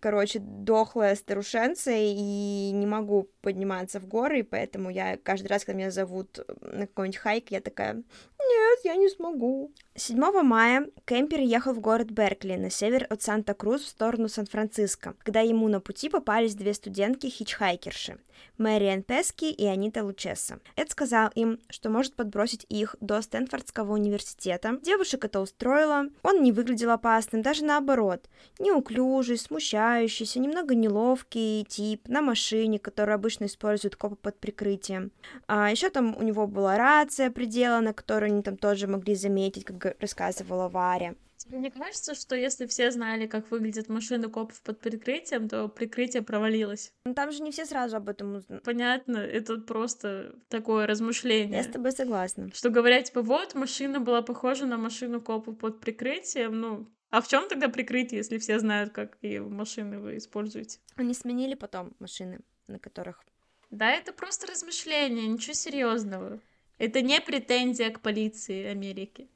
короче, дохлая старушенца и не могу подниматься в горы, и поэтому я каждый раз, когда меня зовут на какой-нибудь хайк, я такая, нет, я не смогу. 7 мая Кемпер ехал в город Беркли на север от Санта-Крус в сторону Сан-Франциско, когда ему на пути попались две студентки-хичхайкерши — Мэриэн Пески и Анита Лучеса. Эд сказал им, что может подбросить их до Стэнфордского университета. Девушек это устроило. Он не выглядел опасным, даже наоборот. Неуклюжий, смущающийся, немного неловкий тип на машине, которую обычно используют копы под прикрытием. А еще там у него была рация приделана, которую они там тоже могли заметить, как рассказывала Варя. Тебе не кажется, что если все знали, как выглядят машины копов под прикрытием, то прикрытие провалилось? Ну там же не все сразу об этом узнают. Понятно, это просто такое размышление. Я с тобой согласна. Что говорят, типа, вот, машина была похожа на машину копов под прикрытием, ну, а в чем тогда прикрытие, если все знают, как и машины вы используете? Они сменили потом машины, на которых... Да, это просто размышление, ничего серьезного. Это не претензия к полиции Америки.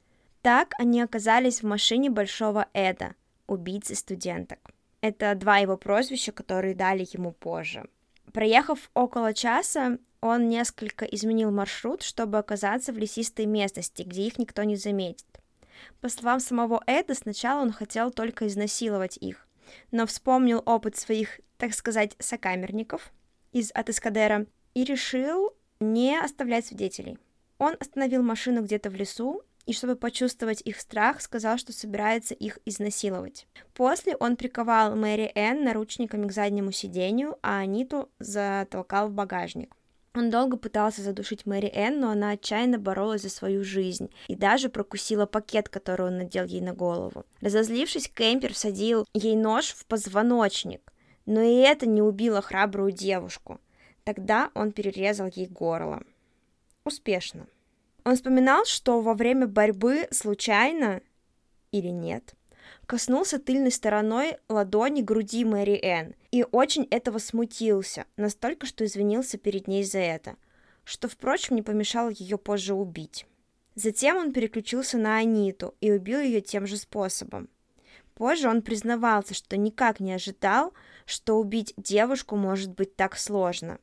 Так они оказались в машине Большого Эда, убийцы студенток. Это два его прозвища, которые дали ему позже. Проехав около часа, он несколько изменил маршрут, чтобы оказаться в лесистой местности, где их никто не заметит. По словам самого Эда, сначала он хотел только изнасиловать их, но вспомнил опыт своих, так сказать, сокамерников из от Эскадера и решил не оставлять свидетелей. Он остановил машину где-то в лесу и, чтобы почувствовать их страх, сказал, что собирается их изнасиловать. После он приковал Мэри Энн наручниками к заднему сиденью, а Аниту затолкал в багажник. Он долго пытался задушить Мэри Энн, но она отчаянно боролась за свою жизнь и даже прокусила пакет, который он надел ей на голову. Разозлившись, Кемпер всадил ей нож в позвоночник, но и это не убило храбрую девушку. Тогда он перерезал ей горло. Успешно. Он вспоминал, что во время борьбы случайно или нет, коснулся тыльной стороной ладони груди Мэри Энн и очень этого смутился, настолько, что извинился перед ней за это, что, впрочем, не помешало ее позже убить. Затем он переключился на Аниту и убил ее тем же способом. Позже он признавался, что никак не ожидал, что убить девушку может быть так сложно.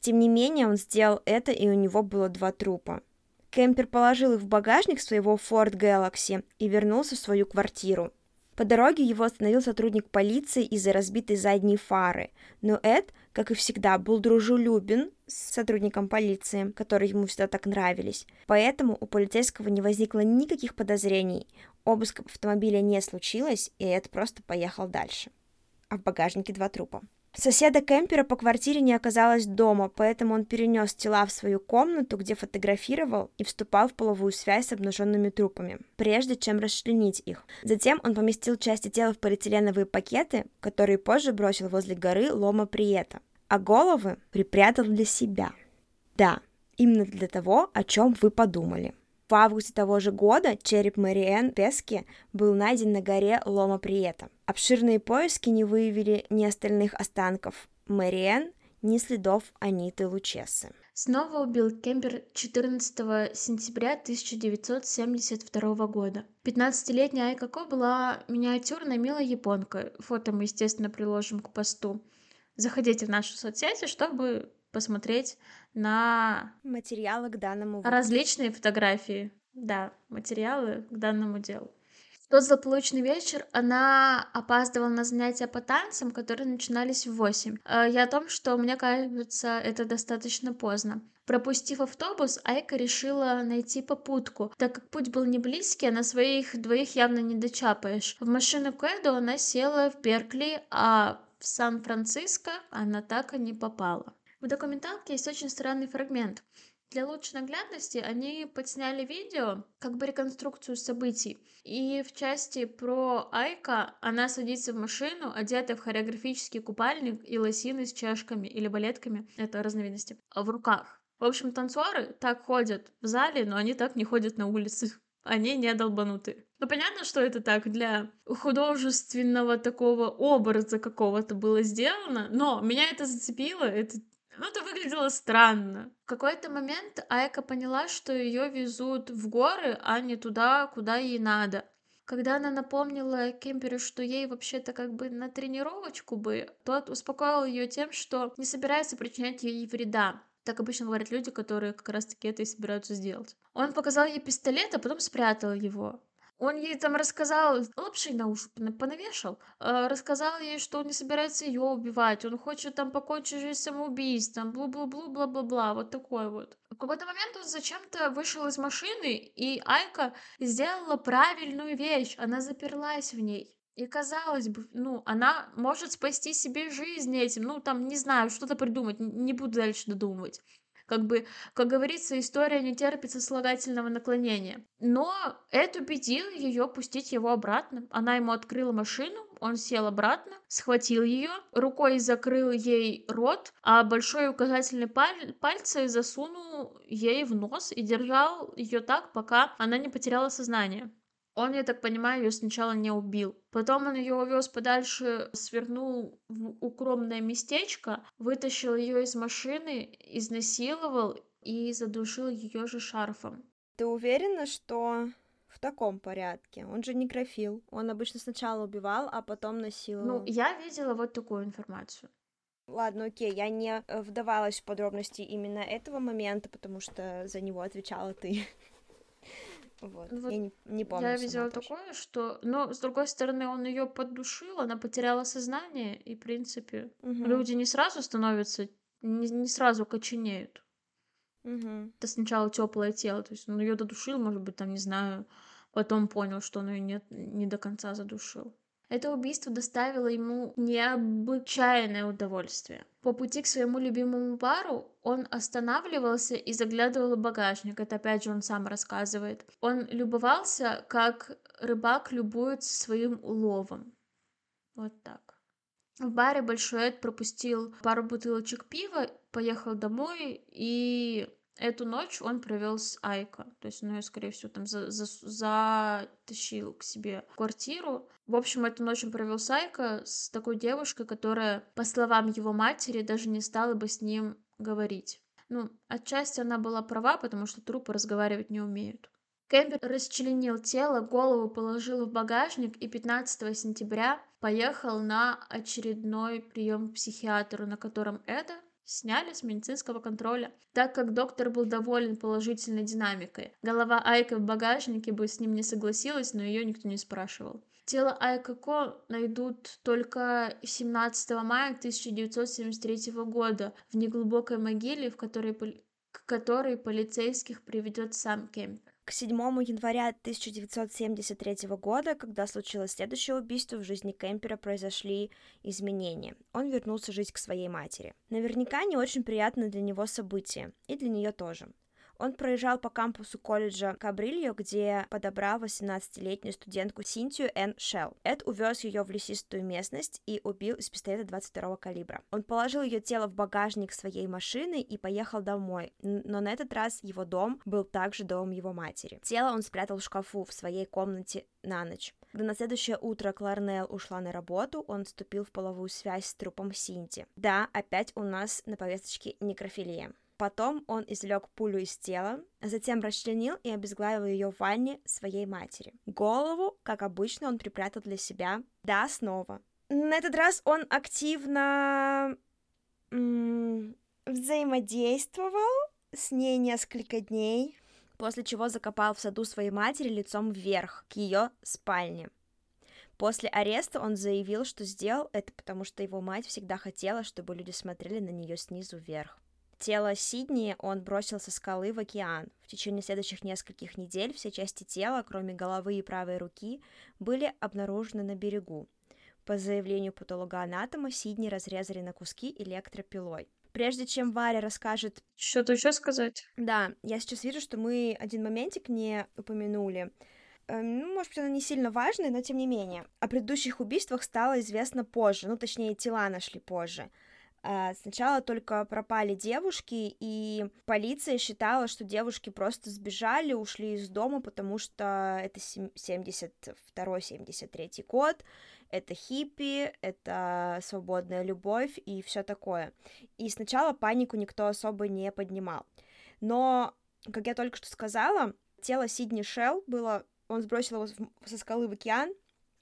Тем не менее, он сделал это, и у него было два трупа. Кемпер положил их в багажник своего Ford Galaxy и вернулся в свою квартиру. По дороге его остановил сотрудник полиции из-за разбитой задней фары, но Эд, как и всегда, был дружелюбен с сотрудником полиции, которые ему всегда так нравились. Поэтому у полицейского не возникло никаких подозрений. Обыск автомобиля не случилось, и Эд просто поехал дальше. А в багажнике два трупа. Соседа Кемпера по квартире не оказалось дома, поэтому он перенес тела в свою комнату, где фотографировал и вступал в половую связь с обнаженными трупами, прежде чем расчленить их. Затем он поместил части тела в полиэтиленовые пакеты, которые позже бросил возле горы Лома Приета, а головы припрятал для себя. Да, именно для того, о чем вы подумали. В августе того же года череп Мэриэн Пески был найден на горе Лома Приета. Обширные поиски не выявили ни остальных останков Мэриэн, ни следов Аниты Лучесы. Снова убил Кемпер 14 сентября 1972 года. 15-летняя Айка Ко была миниатюрная милая японка. Фото мы, естественно, приложим к посту. Заходите в нашу соцсети, чтобы посмотреть на материалы к данному выпуску. различные фотографии, да, материалы к данному делу. В тот злополучный вечер она опаздывала на занятия по танцам, которые начинались в 8. Э, я о том, что мне кажется, это достаточно поздно. Пропустив автобус, Айка решила найти попутку. Так как путь был не близкий, а на своих двоих явно не дочапаешь. В машину Кэду она села в Беркли, а в Сан-Франциско она так и не попала. В документалке есть очень странный фрагмент. Для лучшей наглядности они подсняли видео, как бы реконструкцию событий. И в части про Айка она садится в машину, одетая в хореографический купальник и лосины с чашками или балетками, это разновидности, в руках. В общем, танцоры так ходят в зале, но они так не ходят на улице. Они не долбануты. Ну, понятно, что это так для художественного такого образа какого-то было сделано, но меня это зацепило, это Ну, это выглядело странно. В какой-то момент Айка поняла, что ее везут в горы, а не туда, куда ей надо. Когда она напомнила Кемперу, что ей вообще-то как бы на тренировочку бы, тот успокоил ее тем, что не собирается причинять ей вреда. Так обычно говорят люди, которые как раз-таки это и собираются сделать. Он показал ей пистолет, а потом спрятал его. Он ей там рассказал, лапши на уши понавешал, э, рассказал ей, что он не собирается ее убивать, он хочет там покончить жизнь самоубийством, блу-блу-блу, бла-бла-бла, вот такой вот. В какой-то момент он зачем-то вышел из машины, и Айка сделала правильную вещь, она заперлась в ней. И казалось бы, ну, она может спасти себе жизнь этим, ну, там, не знаю, что-то придумать, не буду дальше додумывать. Как бы, как говорится, история не терпит сослагательного наклонения. Но это убедило ее пустить его обратно. Она ему открыла машину, он сел обратно, схватил ее, рукой закрыл ей рот, а большой указательный паль пальцы засунул ей в нос и держал ее так, пока она не потеряла сознание. Он, я так понимаю, ее сначала не убил. Потом он ее увез подальше, свернул в укромное местечко, вытащил ее из машины, изнасиловал и задушил ее же шарфом. Ты уверена, что в таком порядке? Он же некрофил. Он обычно сначала убивал, а потом насиловал. Ну, я видела вот такую информацию. Ладно, окей, я не вдавалась в подробности именно этого момента, потому что за него отвечала ты. Вот. вот я не, не помню. Я видела точно. такое, что. Но с другой стороны, он ее поддушил, она потеряла сознание, и, в принципе, угу. люди не сразу становятся, не, не сразу коченеют. Угу. Это сначала теплое тело. То есть он ее додушил, может быть, там, не знаю, потом понял, что он ее не, не до конца задушил. Это убийство доставило ему необычайное удовольствие. По пути к своему любимому бару он останавливался и заглядывал в багажник. Это опять же он сам рассказывает. Он любовался, как рыбак любуется своим уловом. Вот так. В баре Большой Эд пропустил пару бутылочек пива, поехал домой и Эту ночь он провел с Айко, то есть он ее, скорее всего, там за, за, затащил к себе в квартиру. В общем, эту ночь он провел с Айко, с такой девушкой, которая, по словам его матери, даже не стала бы с ним говорить. Ну, отчасти она была права, потому что трупы разговаривать не умеют. Кэмпер расчленил тело, голову положил в багажник и 15 сентября поехал на очередной прием к психиатру, на котором это сняли с медицинского контроля, так как доктор был доволен положительной динамикой. Голова Айка в багажнике бы с ним не согласилась, но ее никто не спрашивал. Тело Айка Ко найдут только 17 мая 1973 года в неглубокой могиле, в которой, к которой полицейских приведет сам Кемпер. К 7 января 1973 года, когда случилось следующее убийство, в жизни Кемпера произошли изменения. Он вернулся жить к своей матери. Наверняка не очень приятное для него событие, и для нее тоже. Он проезжал по кампусу колледжа Кабрильо, где подобрал 18-летнюю студентку Синтию Н. Шелл. Эд увез ее в лесистую местность и убил из пистолета 22 калибра. Он положил ее тело в багажник своей машины и поехал домой, но на этот раз его дом был также домом его матери. Тело он спрятал в шкафу в своей комнате на ночь. Когда на следующее утро Кларнелл ушла на работу, он вступил в половую связь с трупом Синти. Да, опять у нас на повесточке некрофилия. Потом он извлек пулю из тела, затем расчленил и обезглавил ее в ванне своей матери. Голову, как обычно, он припрятал для себя. Да, снова. На этот раз он активно м- взаимодействовал с ней несколько дней, после чего закопал в саду своей матери лицом вверх, к ее спальне. После ареста он заявил, что сделал это, потому что его мать всегда хотела, чтобы люди смотрели на нее снизу вверх. Тело Сидни он бросил со скалы в океан. В течение следующих нескольких недель все части тела, кроме головы и правой руки, были обнаружены на берегу. По заявлению патологоанатома, Сидни разрезали на куски электропилой. Прежде чем Варя расскажет... Что-то еще сказать? Да, я сейчас вижу, что мы один моментик не упомянули. Эм, ну, может быть, оно не сильно важное, но тем не менее. О предыдущих убийствах стало известно позже, ну, точнее, тела нашли позже. А, сначала только пропали девушки, и полиция считала, что девушки просто сбежали, ушли из дома, потому что это 72-73 год, это хиппи, это свободная любовь и все такое. И сначала панику никто особо не поднимал. Но, как я только что сказала, тело Сидни Шелл было, он сбросил его со скалы в океан,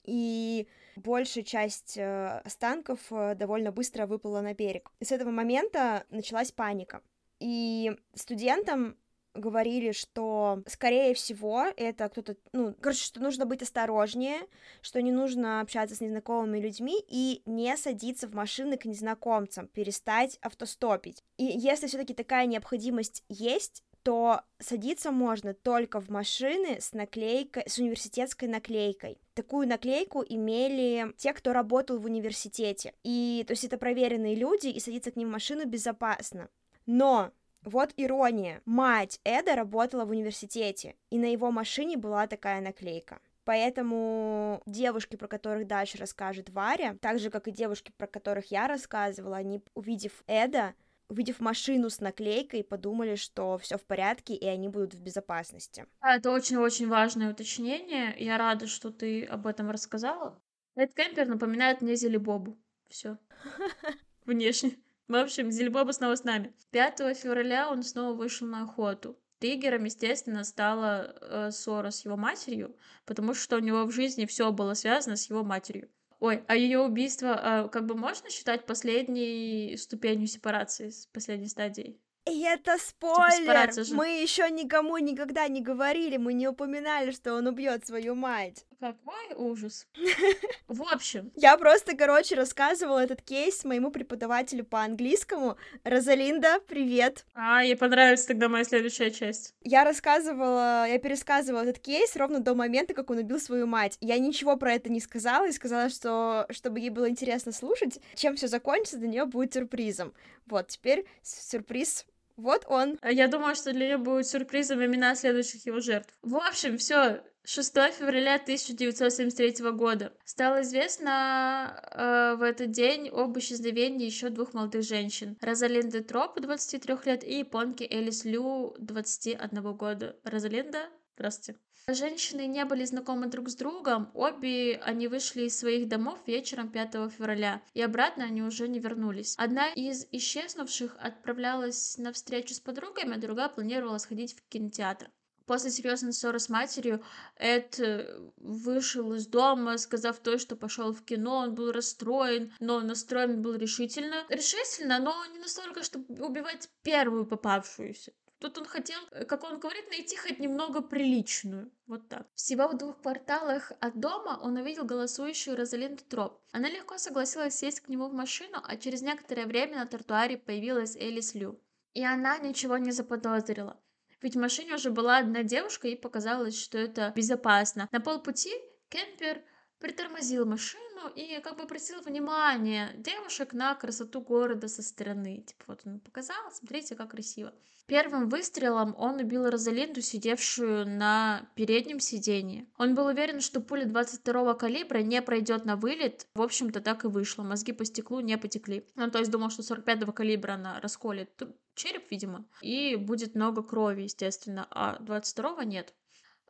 и большая часть э, останков э, довольно быстро выплыла на берег. И с этого момента началась паника. И студентам говорили, что, скорее всего, это кто-то, ну, короче, что нужно быть осторожнее, что не нужно общаться с незнакомыми людьми и не садиться в машины к незнакомцам, перестать автостопить. И если все-таки такая необходимость есть, то садиться можно только в машины с наклейкой, с университетской наклейкой. Такую наклейку имели те, кто работал в университете. И, то есть, это проверенные люди, и садиться к ним в машину безопасно. Но вот ирония. Мать Эда работала в университете, и на его машине была такая наклейка. Поэтому девушки, про которых дальше расскажет Варя, так же, как и девушки, про которых я рассказывала, они, увидев Эда, увидев машину с наклейкой, подумали, что все в порядке, и они будут в безопасности. Это очень-очень важное уточнение. Я рада, что ты об этом рассказала. Этот кемпер напоминает мне Зелебобу. Все. Внешне. В общем, Зельбоба снова с нами. 5 февраля он снова вышел на охоту. Триггером, естественно, стала э, ссора с его матерью, потому что у него в жизни все было связано с его матерью. Ой, а ее убийство, э, как бы можно считать последней ступенью сепарации, последней стадией? И это типа спойлер! Типа мы еще никому никогда не говорили, мы не упоминали, что он убьет свою мать. Какой ужас. В общем. Я просто, короче, рассказывала этот кейс моему преподавателю по английскому. Розалинда, привет. А, ей понравится тогда моя следующая часть. Я рассказывала, я пересказывала этот кейс ровно до момента, как он убил свою мать. Я ничего про это не сказала и сказала, что чтобы ей было интересно слушать, чем все закончится, для нее будет сюрпризом. Вот, теперь сюрприз вот он. Я думаю, что для нее будет сюрпризом имена следующих его жертв. В общем, все. 6 февраля 1973 года. Стало известно э, в этот день об исчезновении еще двух молодых женщин. Розалинды Троп, 23 лет, и японки Элис Лю, 21 года. Розалинда, здравствуйте. Женщины не были знакомы друг с другом, обе они вышли из своих домов вечером 5 февраля, и обратно они уже не вернулись. Одна из исчезнувших отправлялась на встречу с подругами, а другая планировала сходить в кинотеатр. После серьезной ссоры с матерью Эд э, вышел из дома, сказав то, что пошел в кино. Он был расстроен, но настроен был решительно. Решительно, но не настолько, чтобы убивать первую попавшуюся. Тут он хотел, э, как он говорит, найти хоть немного приличную. Вот так. Всего в двух кварталах от дома он увидел голосующую Розалинду Троп. Она легко согласилась сесть к нему в машину, а через некоторое время на тротуаре появилась Элис Лю. И она ничего не заподозрила. Ведь в машине уже была одна девушка, и показалось, что это безопасно. На полпути кемпер притормозил машину и как бы обратил внимание девушек на красоту города со стороны. Типа вот он показал, смотрите, как красиво. Первым выстрелом он убил Розалинду, сидевшую на переднем сиденье. Он был уверен, что пуля 22-го калибра не пройдет на вылет. В общем-то, так и вышло. Мозги по стеклу не потекли. Ну, то есть думал, что 45-го калибра она расколет череп, видимо, и будет много крови, естественно, а 22-го нет.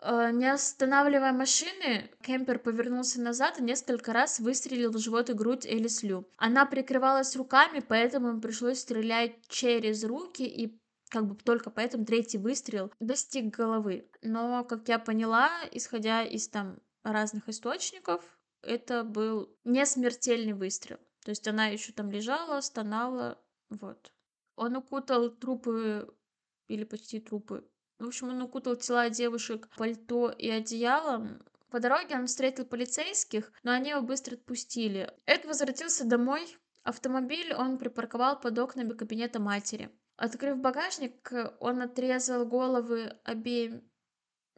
Э, не останавливая машины, кемпер повернулся назад и несколько раз выстрелил в живот и грудь Элис Лю. Она прикрывалась руками, поэтому им пришлось стрелять через руки и как бы только поэтому третий выстрел достиг головы. Но, как я поняла, исходя из там разных источников, это был не смертельный выстрел. То есть она еще там лежала, стонала, вот. Он укутал трупы или почти трупы. В общем, он укутал тела девушек пальто и одеялом. По дороге он встретил полицейских, но они его быстро отпустили. Эд возвратился домой. Автомобиль он припарковал под окнами кабинета матери. Открыв багажник, он отрезал головы обеим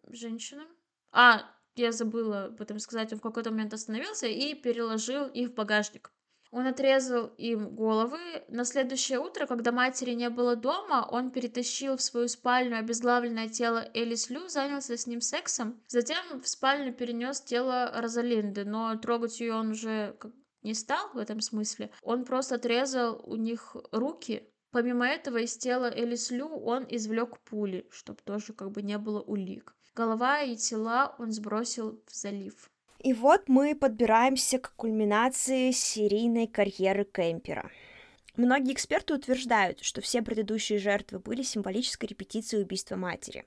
женщинам. А, я забыла об этом сказать, он в какой-то момент остановился и переложил их в багажник. Он отрезал им головы. На следующее утро, когда матери не было дома, он перетащил в свою спальню обезглавленное тело Элис Лю, занялся с ним сексом. Затем в спальню перенес тело Розалинды, но трогать ее он уже не стал в этом смысле. Он просто отрезал у них руки. Помимо этого, из тела Элис Лю он извлек пули, чтобы тоже как бы не было улик. Голова и тела он сбросил в залив. И вот мы подбираемся к кульминации серийной карьеры Кемпера. Многие эксперты утверждают, что все предыдущие жертвы были символической репетицией убийства матери.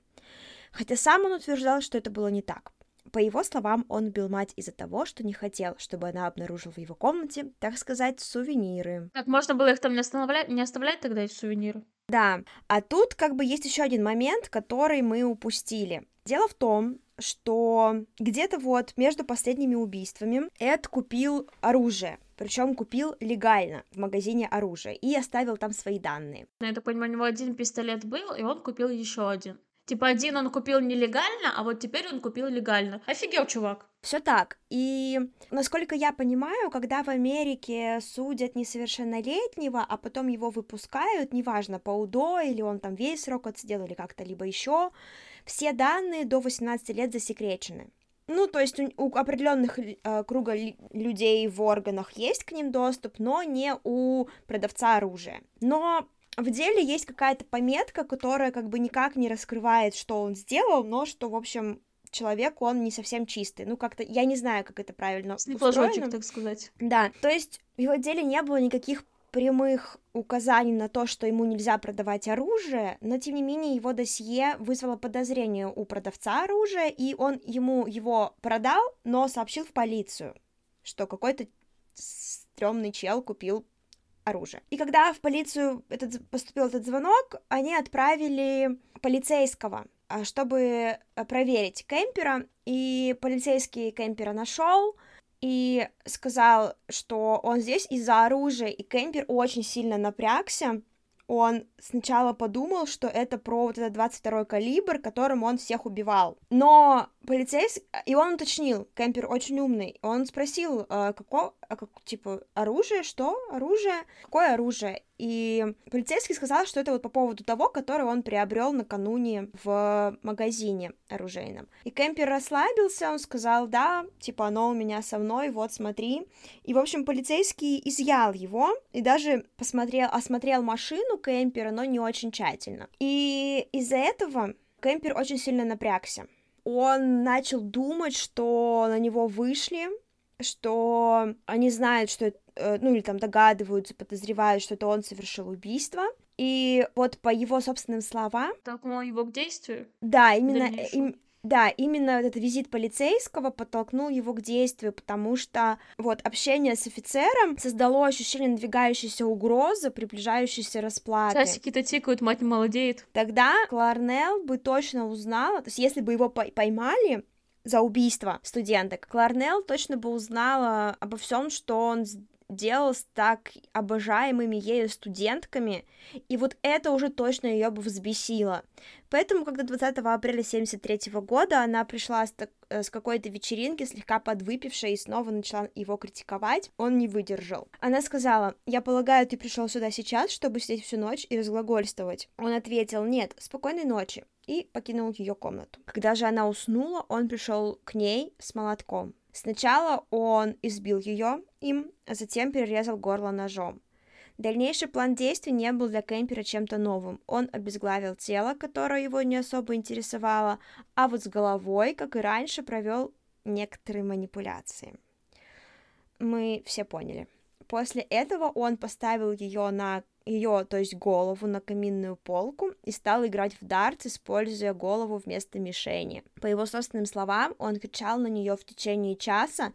Хотя сам он утверждал, что это было не так. По его словам, он убил мать из-за того, что не хотел, чтобы она обнаружила в его комнате, так сказать, сувениры. Так можно было их там не оставлять, не оставлять тогда эти сувениры? Да, а тут как бы есть еще один момент, который мы упустили. Дело в том, что где-то вот между последними убийствами Эд купил оружие, причем купил легально в магазине оружия и оставил там свои данные. Я так понимаю, у него один пистолет был, и он купил еще один. Типа один он купил нелегально, а вот теперь он купил легально. Офигел, чувак. Все так. И насколько я понимаю, когда в Америке судят несовершеннолетнего, а потом его выпускают, неважно, по УДО, или он там весь срок отсидел, или как-то либо еще, все данные до 18 лет засекречены. Ну, то есть у, у определенных э, круга людей в органах есть к ним доступ, но не у продавца оружия. Но в деле есть какая-то пометка, которая как бы никак не раскрывает, что он сделал, но что, в общем, человек, он не совсем чистый. Ну, как-то, я не знаю, как это правильно устроено. так сказать. Да, то есть в его деле не было никаких прямых указаний на то, что ему нельзя продавать оружие, но тем не менее его досье вызвало подозрение у продавца оружия, и он ему его продал, но сообщил в полицию, что какой-то стрёмный чел купил оружие. И когда в полицию этот, поступил этот звонок, они отправили полицейского, а, чтобы проверить кемпера, и полицейский кемпера нашел, и сказал, что он здесь из-за оружия, и Кемпер очень сильно напрягся. Он сначала подумал, что это про вот этот 22-й калибр, которым он всех убивал. Но полицейский... И он уточнил, Кемпер очень умный. Он спросил, а, какое, а как, типа, оружие, что? Оружие? Какое оружие? И полицейский сказал, что это вот по поводу того, который он приобрел накануне в магазине оружейном. И Кемпер расслабился, он сказал, да, типа, оно у меня со мной, вот, смотри. И, в общем, полицейский изъял его и даже посмотрел, осмотрел машину Кемпера, но не очень тщательно. И из-за этого Кемпер очень сильно напрягся. Он начал думать, что на него вышли, что они знают, что Э, ну или там догадываются, подозревают, что это он совершил убийство. И вот по его собственным словам... Толкнул его к действию? Да, именно, им, да, именно этот визит полицейского подтолкнул его к действию, потому что вот общение с офицером создало ощущение надвигающейся угрозы, приближающейся расплаты. Часики-то тикают, мать не молодеет. Тогда Кларнелл бы точно узнала, то есть если бы его поймали, за убийство студенток, Кларнелл точно бы узнала обо всем, что он делал с так обожаемыми ею студентками, и вот это уже точно ее бы взбесило. Поэтому, когда 20 апреля 73 года она пришла с, так, э, с какой-то вечеринки, слегка подвыпившая, и снова начала его критиковать, он не выдержал. Она сказала, «Я полагаю, ты пришел сюда сейчас, чтобы сидеть всю ночь и разглагольствовать?» Он ответил, «Нет, спокойной ночи», и покинул ее комнату. Когда же она уснула, он пришел к ней с молотком. Сначала он избил ее им, а затем перерезал горло ножом. Дальнейший план действий не был для Кемпера чем-то новым. Он обезглавил тело, которое его не особо интересовало, а вот с головой, как и раньше, провел некоторые манипуляции. Мы все поняли. После этого он поставил ее на ее, то есть голову, на каминную полку и стал играть в дартс, используя голову вместо мишени. По его собственным словам, он кричал на нее в течение часа,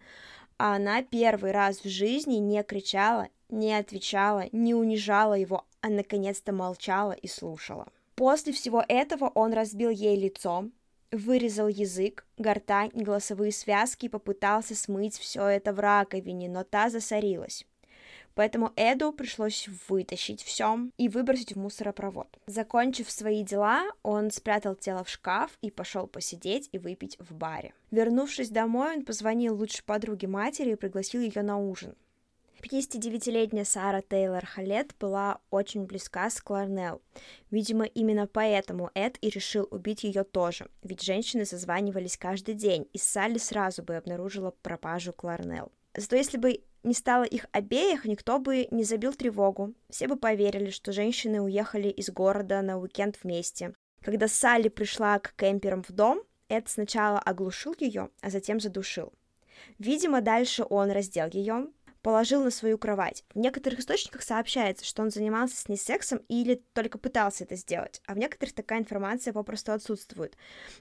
а она первый раз в жизни не кричала, не отвечала, не унижала его, а наконец-то молчала и слушала. После всего этого он разбил ей лицо, вырезал язык, гортань и голосовые связки и попытался смыть все это в раковине, но та засорилась. Поэтому Эду пришлось вытащить все и выбросить в мусоропровод. Закончив свои дела, он спрятал тело в шкаф и пошел посидеть и выпить в баре. Вернувшись домой, он позвонил лучшей подруге матери и пригласил ее на ужин. 59-летняя Сара Тейлор Халет была очень близка с Кларнелл. Видимо, именно поэтому Эд и решил убить ее тоже, ведь женщины созванивались каждый день, и Салли сразу бы обнаружила пропажу Кларнелл. Зато если бы не стало их обеих, никто бы не забил тревогу. Все бы поверили, что женщины уехали из города на уикенд вместе. Когда Салли пришла к кемперам в дом, Эд сначала оглушил ее, а затем задушил. Видимо, дальше он раздел ее, положил на свою кровать. В некоторых источниках сообщается, что он занимался с ней сексом или только пытался это сделать, а в некоторых такая информация попросту отсутствует.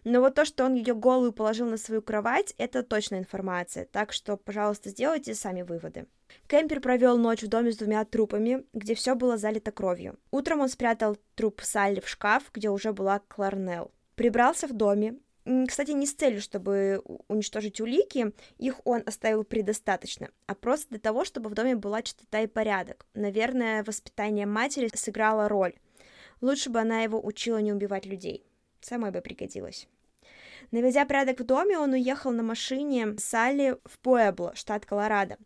Но вот то, что он ее голую положил на свою кровать, это точная информация, так что, пожалуйста, сделайте сами выводы. Кемпер провел ночь в доме с двумя трупами, где все было залито кровью. Утром он спрятал труп Салли в шкаф, где уже была Кларнелл. Прибрался в доме, кстати, не с целью, чтобы уничтожить улики, их он оставил предостаточно, а просто для того, чтобы в доме была чистота и порядок. Наверное, воспитание матери сыграло роль. Лучше бы она его учила не убивать людей. Самое бы пригодилось. Наведя порядок в доме, он уехал на машине Салли в Пуэбло, штат Колорадо.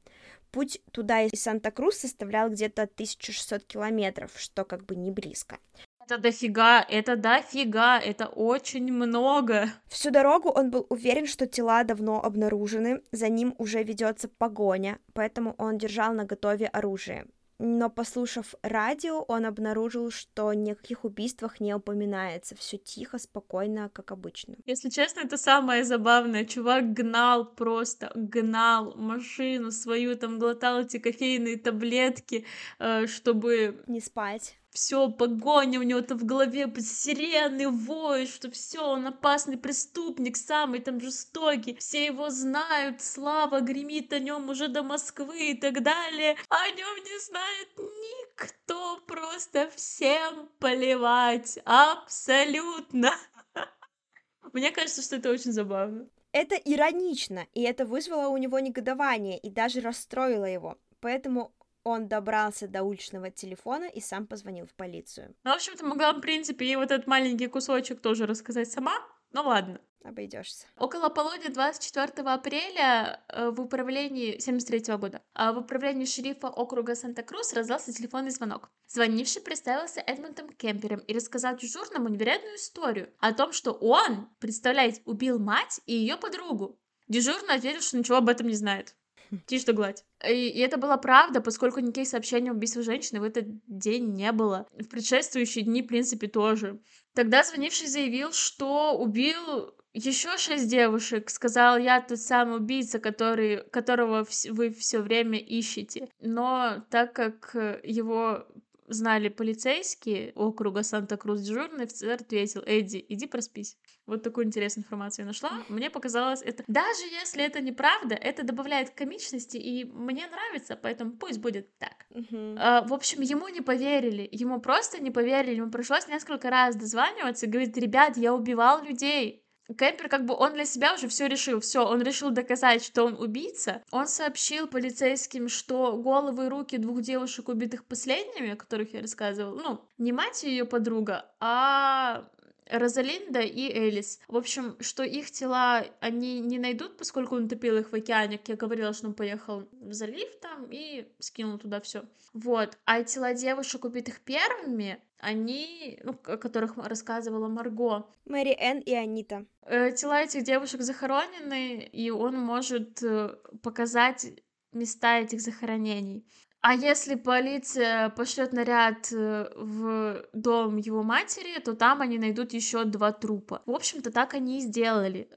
Путь туда из Санта-Крус составлял где-то 1600 километров, что как бы не близко. Это дофига, это дофига, это очень много. Всю дорогу он был уверен, что тела давно обнаружены, за ним уже ведется погоня, поэтому он держал на готове оружие. Но послушав радио, он обнаружил, что ни о каких убийствах не упоминается. Все тихо, спокойно, как обычно. Если честно, это самое забавное. Чувак гнал просто, гнал машину свою, там глотал эти кофейные таблетки, э, чтобы... Не спать все, погоня у него-то в голове, сирены воют, что все, он опасный преступник, самый там жестокий, все его знают, слава гремит о нем уже до Москвы и так далее, о нем не знает никто, просто всем поливать, абсолютно. Мне кажется, что это очень забавно. Это иронично, и это вызвало у него негодование и даже расстроило его. Поэтому он добрался до уличного телефона и сам позвонил в полицию. Ну, в общем-то, могла, в принципе, и вот этот маленький кусочек тоже рассказать сама, ну ладно. Обойдешься. Около полудня 24 апреля э, в управлении 73 -го года э, в управлении шерифа округа Санта-Крус раздался телефонный звонок. Звонивший представился Эдмонтом Кемпером и рассказал дежурному невероятную историю о том, что он, представляете, убил мать и ее подругу. Дежурный ответил, что ничего об этом не знает. Тишь да гладь. И, и это была правда, поскольку никаких сообщений о убийстве женщины в этот день не было. В предшествующие дни, в принципе, тоже. Тогда звонивший заявил, что убил еще шесть девушек. Сказал, я тот самый убийца, который, которого вы все время ищете. Но так как его знали полицейские округа Санта-Крус, дежурный офицер ответил, Эдди, иди проспись. Вот такую интересную информацию я нашла. Мне показалось это... Даже если это неправда, это добавляет комичности, и мне нравится, поэтому пусть будет так. Uh-huh. А, в общем, ему не поверили. Ему просто не поверили. Ему пришлось несколько раз дозваниваться и говорить, ребят, я убивал людей. Кемпер как бы он для себя уже все решил, все, он решил доказать, что он убийца. Он сообщил полицейским, что головы и руки двух девушек, убитых последними, о которых я рассказывала, ну, не мать и ее подруга, а Розалинда и Элис. В общем, что их тела они не найдут, поскольку он топил их в океане, как я говорила, что он поехал в залив там и скинул туда все. Вот. А тела девушек, убитых первыми, они, ну, о которых рассказывала Марго. Мэри Энн и Анита. Э, тела этих девушек захоронены, и он может э, показать места этих захоронений. А если полиция пошлет наряд э, в дом его матери, то там они найдут еще два трупа. В общем-то, так они и сделали.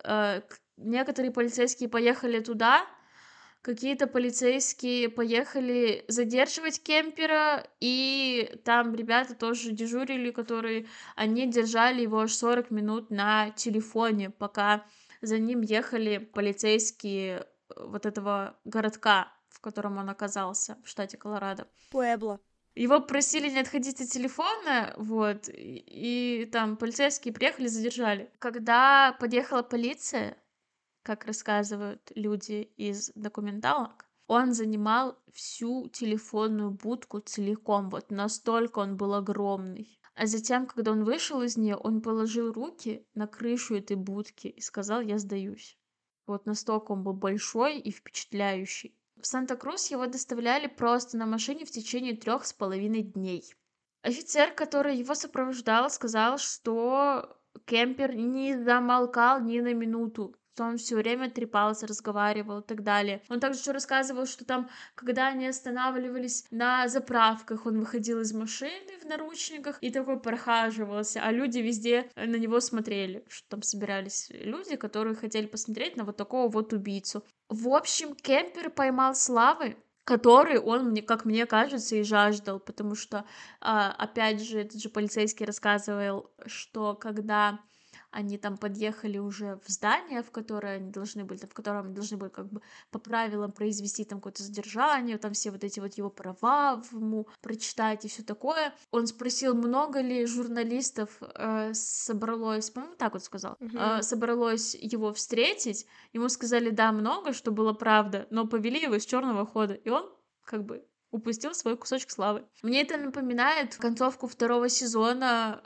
Некоторые полицейские поехали туда, какие-то полицейские поехали задерживать кемпера, и там ребята тоже дежурили, которые они держали его аж 40 минут на телефоне, пока за ним ехали полицейские э, вот этого городка в котором он оказался, в штате Колорадо. Пуэбло. Его просили не отходить от телефона, вот, и, и там полицейские приехали, задержали. Когда подъехала полиция, как рассказывают люди из документалок, он занимал всю телефонную будку целиком, вот настолько он был огромный. А затем, когда он вышел из нее, он положил руки на крышу этой будки и сказал, я сдаюсь. Вот настолько он был большой и впечатляющий. В Санта-Крус его доставляли просто на машине в течение трех с половиной дней. Офицер, который его сопровождал, сказал, что кемпер не замолкал ни на минуту. Что он все время трепался, разговаривал и так далее. Он также еще рассказывал, что там, когда они останавливались на заправках, он выходил из машины в наручниках и такой прохаживался, а люди везде на него смотрели, что там собирались люди, которые хотели посмотреть на вот такого вот убийцу. В общем, Кемпер поймал славы, который он, мне, как мне кажется, и жаждал, потому что, а, опять же, этот же полицейский рассказывал, что когда они там подъехали уже в здание, в которое они должны были, в котором они должны были как бы по правилам произвести там какое-то задержание, там все вот эти вот его права ему прочитать и все такое. Он спросил, много ли журналистов э, собралось, по-моему, так вот сказал, uh-huh. э, собралось его встретить. Ему сказали, да, много, что было правда, но повели его из черного хода, и он как бы упустил свой кусочек славы. Мне это напоминает концовку второго сезона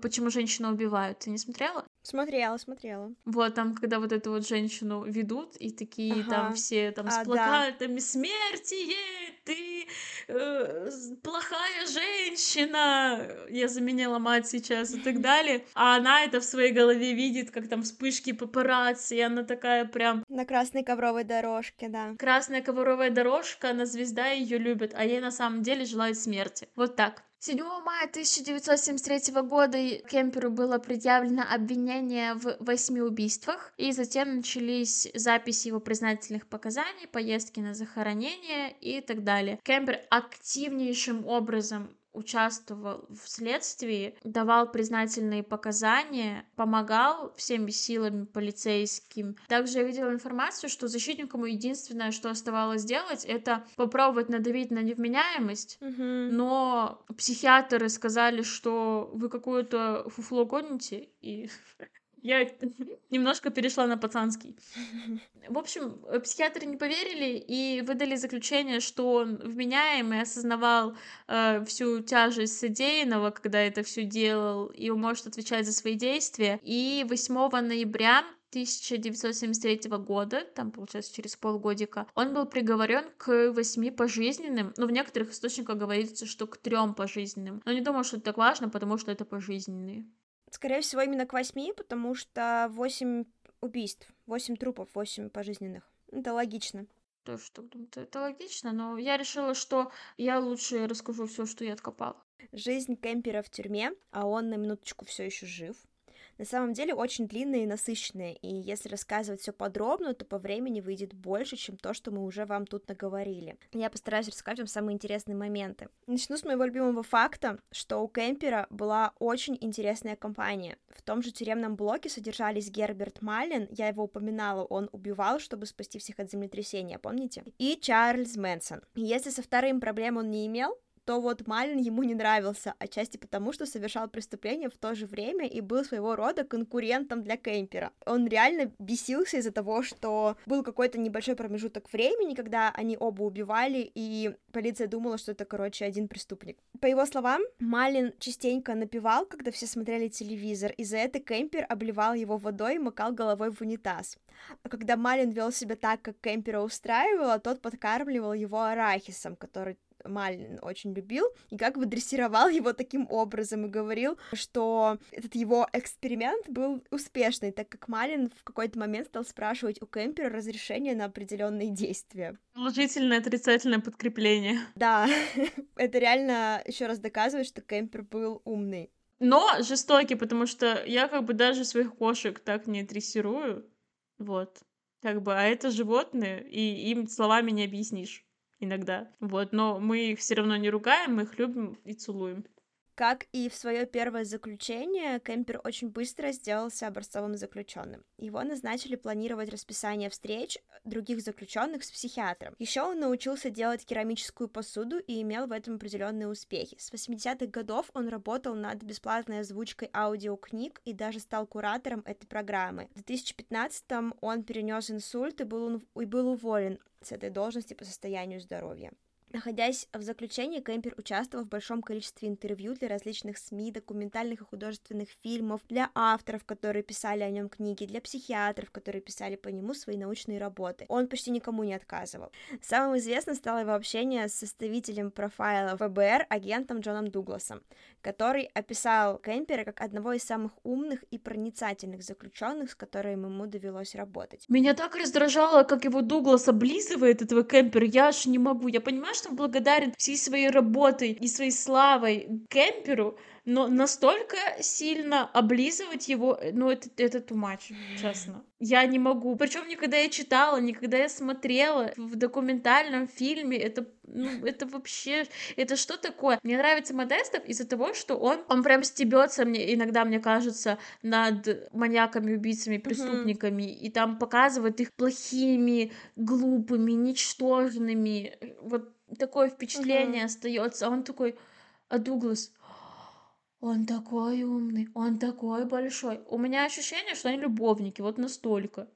почему женщину убивают. Ты не смотрела? Смотрела, смотрела. Вот там, когда вот эту вот женщину ведут, и такие ага. там все там с а, плакатами да. смерти ей, ты э, плохая женщина, я заменила мать сейчас и так далее. А она это в своей голове видит, как там вспышки папарацци, и она такая прям... На красной ковровой дорожке, да. Красная ковровая дорожка, она звезда, ее любит, а ей на самом деле желают смерти. Вот так. 7 мая 1973 года Кемперу было предъявлено обвинение в восьми убийствах, и затем начались записи его признательных показаний, поездки на захоронение и так далее. Кемпер активнейшим образом участвовал в следствии, давал признательные показания, помогал всеми силами полицейским. Также я видела информацию, что защитнику единственное, что оставалось делать, это попробовать надавить на невменяемость, угу. но психиатры сказали, что вы какое-то фуфло гоните, и я немножко перешла на пацанский. В общем, э, психиатры не поверили и выдали заключение, что он вменяемый, осознавал э, всю тяжесть содеянного, когда это все делал, и он может отвечать за свои действия. И 8 ноября 1973 года, там, получается, через полгодика, он был приговорен к восьми пожизненным. Но в некоторых источниках говорится, что к трем пожизненным. Но не думаю, что это так важно, потому что это пожизненные. Скорее всего, именно к восьми, потому что восемь убийств, восемь трупов, восемь пожизненных. Это логично. То, что это логично, но я решила, что я лучше расскажу все, что я откопала. Жизнь Кемпера в тюрьме, а он на минуточку все еще жив на самом деле очень длинные и насыщенные, и если рассказывать все подробно, то по времени выйдет больше, чем то, что мы уже вам тут наговорили. Я постараюсь рассказать вам самые интересные моменты. Начну с моего любимого факта, что у Кемпера была очень интересная компания. В том же тюремном блоке содержались Герберт Маллин, я его упоминала, он убивал, чтобы спасти всех от землетрясения, помните? И Чарльз Мэнсон. Если со вторым проблем он не имел, то вот Малин ему не нравился, отчасти потому, что совершал преступление в то же время и был своего рода конкурентом для Кемпера. Он реально бесился из-за того, что был какой-то небольшой промежуток времени, когда они оба убивали, и полиция думала, что это, короче, один преступник. По его словам, Малин частенько напевал, когда все смотрели телевизор, и за это Кемпер обливал его водой и макал головой в унитаз. А когда Малин вел себя так, как Кемпера устраивало, тот подкармливал его арахисом, который Малин очень любил, и как бы дрессировал его таким образом и говорил, что этот его эксперимент был успешный, так как Малин в какой-то момент стал спрашивать у Кемпера разрешение на определенные действия. Положительное отрицательное подкрепление. Да, это реально еще раз доказывает, что Кемпер был умный. Но жестокий, потому что я как бы даже своих кошек так не дрессирую. Вот. Как бы, а это животные, и им словами не объяснишь иногда. Вот, но мы их все равно не ругаем, мы их любим и целуем. Как и в свое первое заключение, Кемпер очень быстро сделался образцовым заключенным. Его назначили планировать расписание встреч других заключенных с психиатром. Еще он научился делать керамическую посуду и имел в этом определенные успехи. С 80-х годов он работал над бесплатной озвучкой аудиокниг и даже стал куратором этой программы. В 2015-м он перенес инсульт и был, и был уволен с этой должности по состоянию здоровья. Находясь в заключении, Кемпер участвовал в большом количестве интервью для различных СМИ, документальных и художественных фильмов, для авторов, которые писали о нем книги, для психиатров, которые писали по нему свои научные работы. Он почти никому не отказывал. Самым известным стало его общение с составителем профайла ФБР, агентом Джоном Дугласом, который описал Кемпера как одного из самых умных и проницательных заключенных, с которыми ему довелось работать. Меня так раздражало, как его Дуглас облизывает этого Кемпера, я аж не могу. Я понимаю, что он благодарен всей своей работой и своей славой Кемперу, но настолько сильно облизывать его, э, ну, это, это too much, честно. Я не могу. Причем никогда я читала, никогда я смотрела в документальном фильме. Это, ну, это вообще, это что такое? Мне нравится Модестов из-за того, что он, он прям стебется мне, иногда мне кажется, над маньяками, убийцами, преступниками, mm-hmm. и там показывает их плохими, глупыми, ничтожными. Вот такое впечатление mm-hmm. остается. Он такой, а Дуглас, он такой умный, он такой большой. У меня ощущение, что они любовники, вот настолько.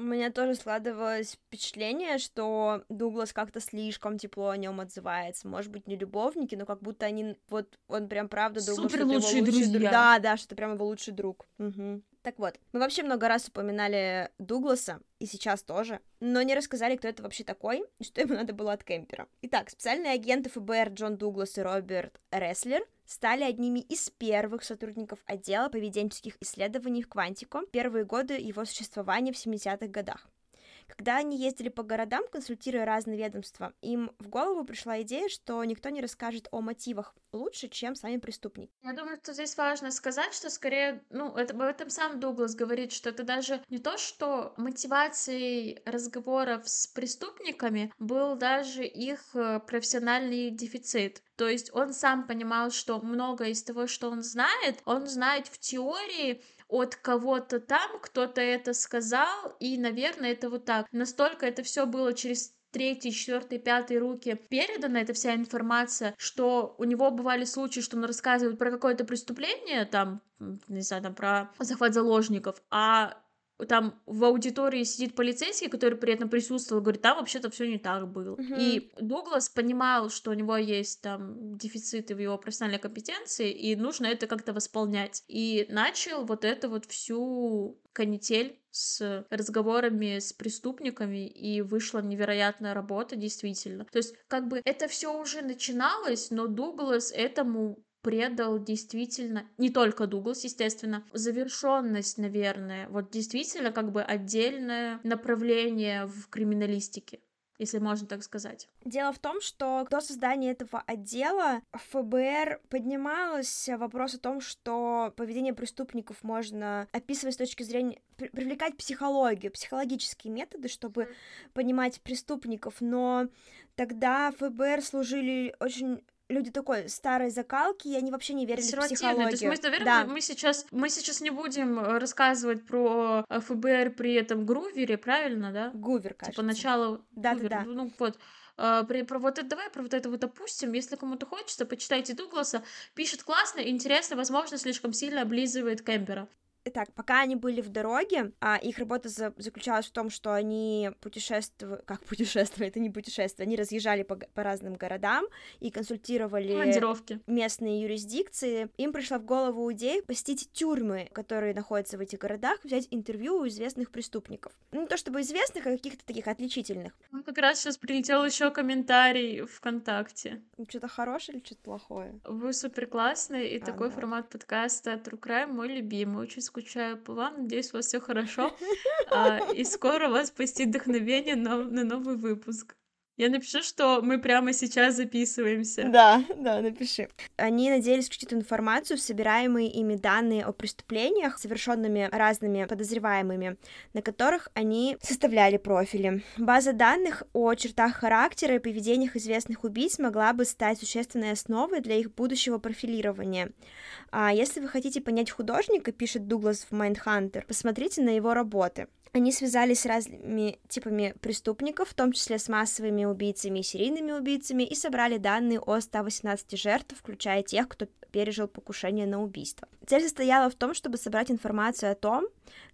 У меня тоже складывалось впечатление, что Дуглас как-то слишком тепло о нем отзывается. Может быть, не любовники, но как будто они вот он прям правда думал, Супер что лучшие его лучший друг. Да, да, что это прям его лучший друг. Угу. Так вот, мы вообще много раз упоминали Дугласа, и сейчас тоже, но не рассказали, кто это вообще такой, и что ему надо было от Кемпера. Итак, специальные агенты ФБР Джон Дуглас и Роберт Ресслер стали одними из первых сотрудников отдела поведенческих исследований в Квантико первые годы его существования в 70-х годах. Когда они ездили по городам, консультируя разные ведомства, им в голову пришла идея, что никто не расскажет о мотивах лучше, чем сами преступники. Я думаю, что здесь важно сказать, что скорее, ну, это, об этом сам Дуглас говорит, что это даже не то, что мотивацией разговоров с преступниками был даже их э, профессиональный дефицит. То есть он сам понимал, что многое из того, что он знает, он знает в теории, от кого-то там, кто-то это сказал, и, наверное, это вот так. Настолько это все было через третьей, четвертой, пятой руки передана эта вся информация, что у него бывали случаи, что он рассказывает про какое-то преступление, там, не знаю, там, про захват заложников, а там в аудитории сидит полицейский, который при этом присутствовал, говорит, там вообще-то все не так было. Uh-huh. И Дуглас понимал, что у него есть там дефициты в его профессиональной компетенции, и нужно это как-то восполнять. И начал вот это вот всю канитель с разговорами с преступниками, и вышла невероятная работа, действительно. То есть, как бы это все уже начиналось, но Дуглас этому предал действительно, не только Дуглас, естественно, завершенность, наверное, вот действительно как бы отдельное направление в криминалистике если можно так сказать. Дело в том, что до создания этого отдела ФБР поднималось вопрос о том, что поведение преступников можно описывать с точки зрения привлекать психологию, психологические методы, чтобы понимать преступников, но тогда ФБР служили очень люди такой старой закалки, и они вообще не верили в психологию. То есть мы, наверное, да. мы, сейчас, мы сейчас не будем э, рассказывать про э, ФБР при этом Грувере, правильно, да? Гувер, типа, кажется. Типа начало да, Гувер, да, да. ну вот. Uh, про вот это давай про вот это вот опустим. Если кому-то хочется, почитайте Дугласа. Пишет классно, интересно, возможно, слишком сильно облизывает Кемпера. Итак, пока они были в дороге, а их работа за заключалась в том, что они путешествовали, как путешествовали, это не путешествие, они разъезжали по, по разным городам и консультировали Командировки. местные юрисдикции. Им пришла в голову идея посетить тюрьмы, которые находятся в этих городах, взять интервью у известных преступников. Ну, не то чтобы известных, а каких-то таких отличительных. Ну, как раз сейчас прилетел еще комментарий ВКонтакте. Что-то хорошее или что-то плохое? Вы супер классные, и а, такой да. формат подкаста True Crime мой любимый. Очень скучаю по вам. Надеюсь, у вас все хорошо. А, и скоро вас посетит вдохновение на, на новый выпуск. Я напишу, что мы прямо сейчас записываемся. Да, да, напиши. Они надеялись включить информацию в собираемые ими данные о преступлениях, совершенными разными подозреваемыми, на которых они составляли профили. База данных о чертах характера и поведениях известных убийц могла бы стать существенной основой для их будущего профилирования. А если вы хотите понять художника, пишет Дуглас в Mindhunter, посмотрите на его работы. Они связались с разными типами преступников, в том числе с массовыми убийцами и серийными убийцами, и собрали данные о 118 жертв, включая тех, кто пережил покушение на убийство. Цель состояла в том, чтобы собрать информацию о том,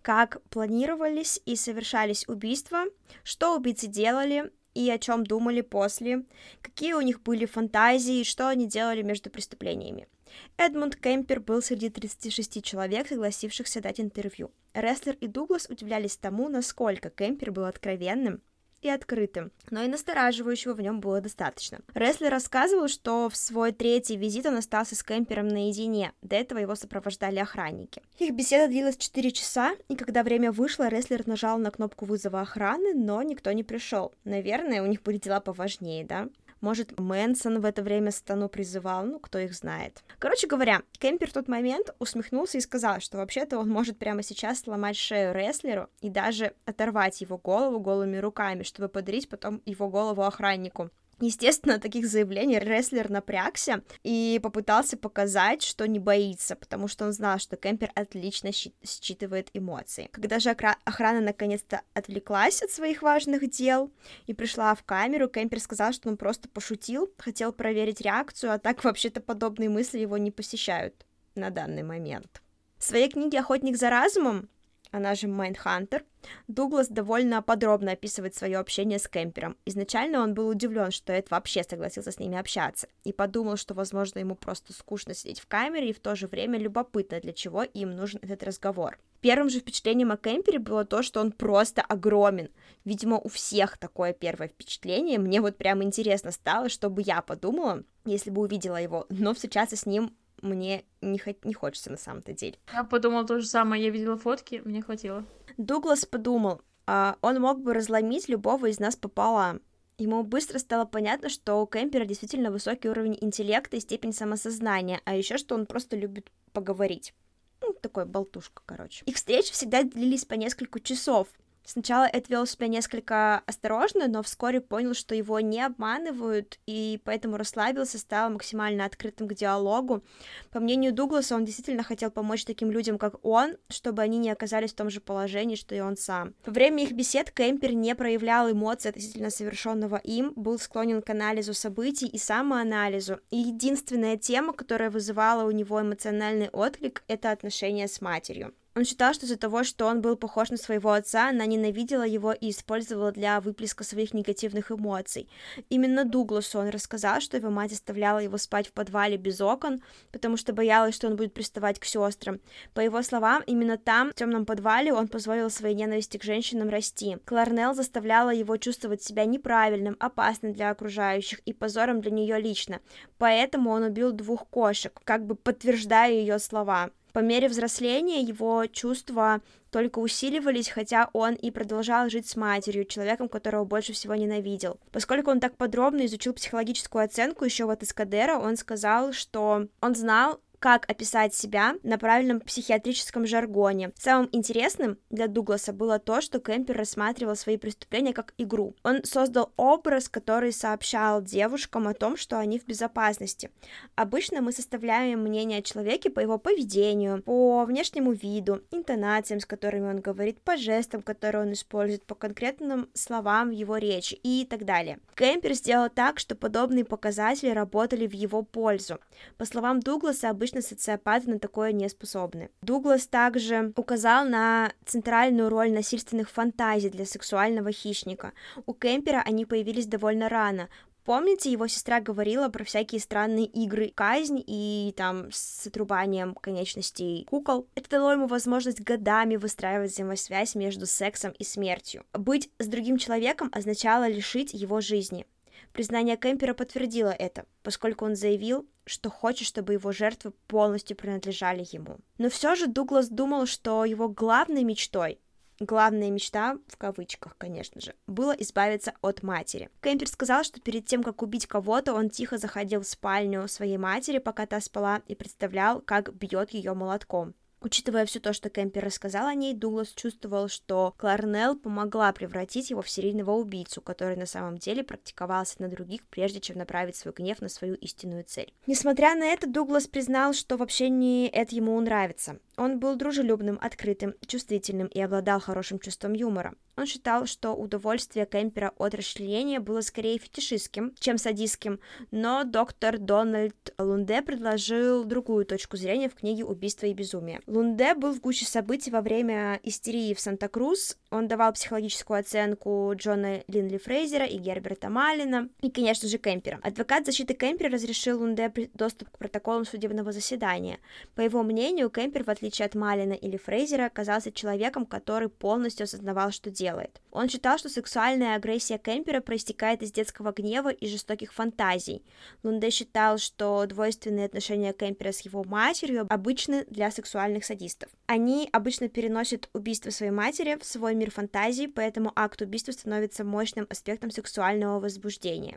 как планировались и совершались убийства, что убийцы делали, и о чем думали после, какие у них были фантазии, что они делали между преступлениями. Эдмунд Кемпер был среди 36 человек, согласившихся дать интервью. Рестлер и Дуглас удивлялись тому, насколько Кемпер был откровенным и открытым, но и настораживающего в нем было достаточно. Рестлер рассказывал, что в свой третий визит он остался с Кемпером наедине, до этого его сопровождали охранники. Их беседа длилась 4 часа, и когда время вышло, Рестлер нажал на кнопку вызова охраны, но никто не пришел. Наверное, у них были дела поважнее, да? Может, Мэнсон в это время стану призывал, ну, кто их знает. Короче говоря, Кемпер в тот момент усмехнулся и сказал, что вообще-то он может прямо сейчас сломать шею рестлеру и даже оторвать его голову голыми руками, чтобы подарить потом его голову охраннику. Естественно, таких заявлений рестлер напрягся и попытался показать, что не боится, потому что он знал, что Кемпер отлично считывает эмоции. Когда же охрана наконец-то отвлеклась от своих важных дел и пришла в камеру, Кемпер сказал, что он просто пошутил, хотел проверить реакцию, а так вообще-то подобные мысли его не посещают на данный момент. В своей книге «Охотник за разумом» она же Майндхантер, Дуглас довольно подробно описывает свое общение с Кемпером. Изначально он был удивлен, что Эд вообще согласился с ними общаться, и подумал, что, возможно, ему просто скучно сидеть в камере, и в то же время любопытно, для чего им нужен этот разговор. Первым же впечатлением о Кемпере было то, что он просто огромен. Видимо, у всех такое первое впечатление. Мне вот прям интересно стало, что бы я подумала, если бы увидела его, но встречаться с ним мне не, хо- не хочется на самом-то деле. Я подумала то же самое, я видела фотки, мне хватило. Дуглас подумал, а он мог бы разломить любого из нас пополам. Ему быстро стало понятно, что у Кемпера действительно высокий уровень интеллекта и степень самосознания, а еще что он просто любит поговорить. Ну, такой болтушка, короче. Их встречи всегда длились по несколько часов, Сначала Эд вел себя несколько осторожно, но вскоре понял, что его не обманывают, и поэтому расслабился, стал максимально открытым к диалогу. По мнению Дугласа, он действительно хотел помочь таким людям, как он, чтобы они не оказались в том же положении, что и он сам. Во время их бесед Кемпер не проявлял эмоций относительно совершенного им, был склонен к анализу событий и самоанализу. И единственная тема, которая вызывала у него эмоциональный отклик, это отношения с матерью. Он считал, что из-за того, что он был похож на своего отца, она ненавидела его и использовала для выплеска своих негативных эмоций. Именно Дугласу он рассказал, что его мать оставляла его спать в подвале без окон, потому что боялась, что он будет приставать к сестрам. По его словам, именно там, в темном подвале, он позволил своей ненависти к женщинам расти. Кларнелл заставляла его чувствовать себя неправильным, опасным для окружающих и позором для нее лично. Поэтому он убил двух кошек, как бы подтверждая ее слова. По мере взросления его чувства только усиливались, хотя он и продолжал жить с матерью, человеком, которого больше всего ненавидел. Поскольку он так подробно изучил психологическую оценку еще вот из Кадера, он сказал, что он знал, как описать себя на правильном психиатрическом жаргоне. Самым интересным для Дугласа было то, что Кемпер рассматривал свои преступления как игру. Он создал образ, который сообщал девушкам о том, что они в безопасности. Обычно мы составляем мнение о человеке по его поведению, по внешнему виду, интонациям, с которыми он говорит, по жестам, которые он использует, по конкретным словам в его речи и так далее. Кемпер сделал так, что подобные показатели работали в его пользу. По словам Дугласа, обычно обычно социопаты на такое не способны. Дуглас также указал на центральную роль насильственных фантазий для сексуального хищника. У Кемпера они появились довольно рано, Помните, его сестра говорила про всякие странные игры казнь и там с отрубанием конечностей кукол. Это дало ему возможность годами выстраивать взаимосвязь между сексом и смертью. Быть с другим человеком означало лишить его жизни. Признание Кемпера подтвердило это, поскольку он заявил, что хочет, чтобы его жертвы полностью принадлежали ему. Но все же Дуглас думал, что его главной мечтой Главная мечта, в кавычках, конечно же, было избавиться от матери. Кемпер сказал, что перед тем, как убить кого-то, он тихо заходил в спальню своей матери, пока та спала, и представлял, как бьет ее молотком. Учитывая все то, что Кемпер рассказал о ней, Дуглас чувствовал, что Кларнелл помогла превратить его в серийного убийцу, который на самом деле практиковался на других, прежде чем направить свой гнев на свою истинную цель. Несмотря на это, Дуглас признал, что в общении это ему нравится. Он был дружелюбным, открытым, чувствительным и обладал хорошим чувством юмора. Он считал, что удовольствие Кемпера от расчленения было скорее фетишистским, чем садистским, но доктор Дональд Лунде предложил другую точку зрения в книге «Убийство и безумие». Лунде был в гуще событий во время истерии в Санта-Крус. Он давал психологическую оценку Джона Линли Фрейзера и Герберта Малина, и, конечно же, Кемпера. Адвокат защиты Кемпера разрешил Лунде доступ к протоколам судебного заседания. По его мнению, Кемпер, в отличие от Малина или Фрейзера, оказался человеком, который полностью осознавал, что делает. Он считал, что сексуальная агрессия Кемпера проистекает из детского гнева и жестоких фантазий. Лунде считал, что двойственные отношения Кемпера с его матерью обычны для сексуальных садистов. Они обычно переносят убийство своей матери в свой мир фантазий, поэтому акт убийства становится мощным аспектом сексуального возбуждения.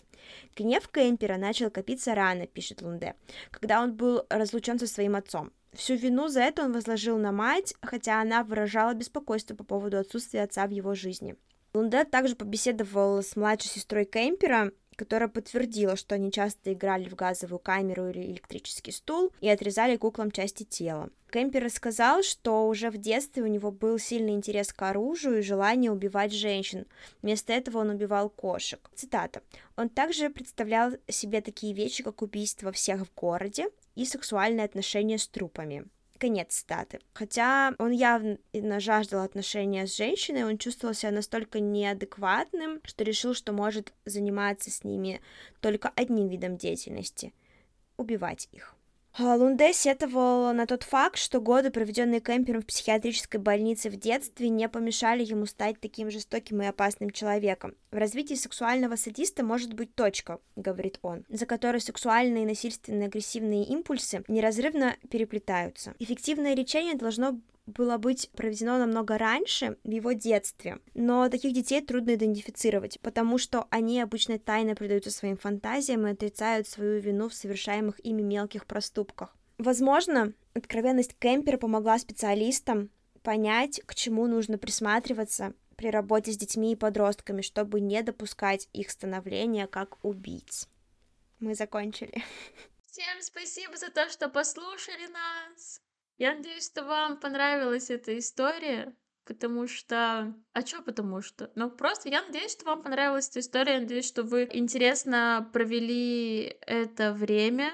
Гнев Кемпера начал копиться рано, пишет Лунде, когда он был разлучен со своим отцом. Всю вину за это он возложил на мать, хотя она выражала беспокойство по поводу отсутствия отца в его жизни. Лунде также побеседовал с младшей сестрой Кемпера, которая подтвердила, что они часто играли в газовую камеру или электрический стул и отрезали куклам части тела. Кемпер рассказал, что уже в детстве у него был сильный интерес к оружию и желание убивать женщин. Вместо этого он убивал кошек. Цитата. Он также представлял себе такие вещи, как убийство всех в городе и сексуальные отношения с трупами. Конец статы. Хотя он явно жаждал отношения с женщиной, он чувствовал себя настолько неадекватным, что решил, что может заниматься с ними только одним видом деятельности — убивать их. А, Лунде сетовал на тот факт, что годы, проведенные Кемпером в психиатрической больнице в детстве, не помешали ему стать таким жестоким и опасным человеком. В развитии сексуального садиста может быть точка, говорит он, за которой сексуальные, насильственные, агрессивные импульсы неразрывно переплетаются. Эффективное лечение должно было быть проведено намного раньше, в его детстве. Но таких детей трудно идентифицировать, потому что они обычно тайно предаются своим фантазиям и отрицают свою вину в совершаемых ими мелких проступках. Возможно, откровенность Кемпера помогла специалистам понять, к чему нужно присматриваться при работе с детьми и подростками, чтобы не допускать их становления как убийц. Мы закончили. Всем спасибо за то, что послушали нас. Я надеюсь, что вам понравилась эта история, потому что... А чё потому что? Ну, просто я надеюсь, что вам понравилась эта история, я надеюсь, что вы интересно провели это время.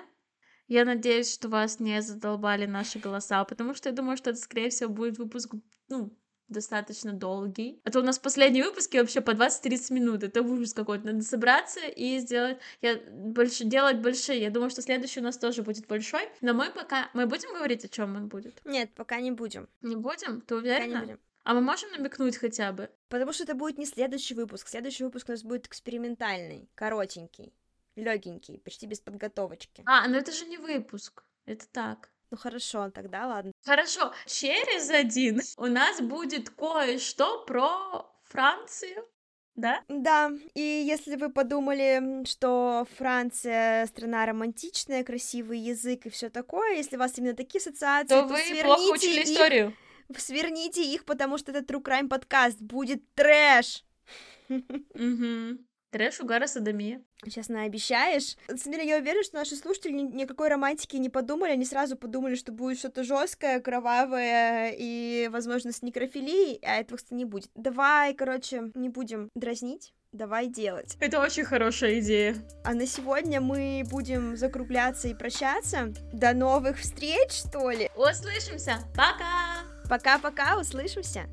Я надеюсь, что вас не задолбали наши голоса, потому что я думаю, что это, скорее всего, будет выпуск, ну, достаточно долгий. А то у нас последние выпуски вообще по 20-30 минут. Это ужас какой-то. Надо собраться и сделать... Я больше делать большие. Я думаю, что следующий у нас тоже будет большой. Но мы пока... Мы будем говорить, о чем он будет? Нет, пока не будем. Не будем? Ты уверена? Пока не будем. А мы можем намекнуть хотя бы? Потому что это будет не следующий выпуск. Следующий выпуск у нас будет экспериментальный, коротенький, легенький, почти без подготовочки. А, ну это же не выпуск. Это так. Ну хорошо, тогда ладно. Хорошо, через один у нас будет кое-что про Францию. Да? Да, и если вы подумали, что Франция страна романтичная, красивый язык и все такое, если у вас именно такие ассоциации, то, то вы плохо учили их, историю. Сверните их, потому что это True Crime подкаст будет трэш. Угу. Трэш, угара, садомия. Честно, обещаешь? Смотри, я уверена, что наши слушатели никакой романтики не подумали, они сразу подумали, что будет что-то жесткое, кровавое и, возможно, с некрофилией, а этого, кстати, не будет. Давай, короче, не будем дразнить. Давай делать. Это очень хорошая идея. А на сегодня мы будем закругляться и прощаться. До новых встреч, что ли? Услышимся. Пока. Пока-пока, услышимся.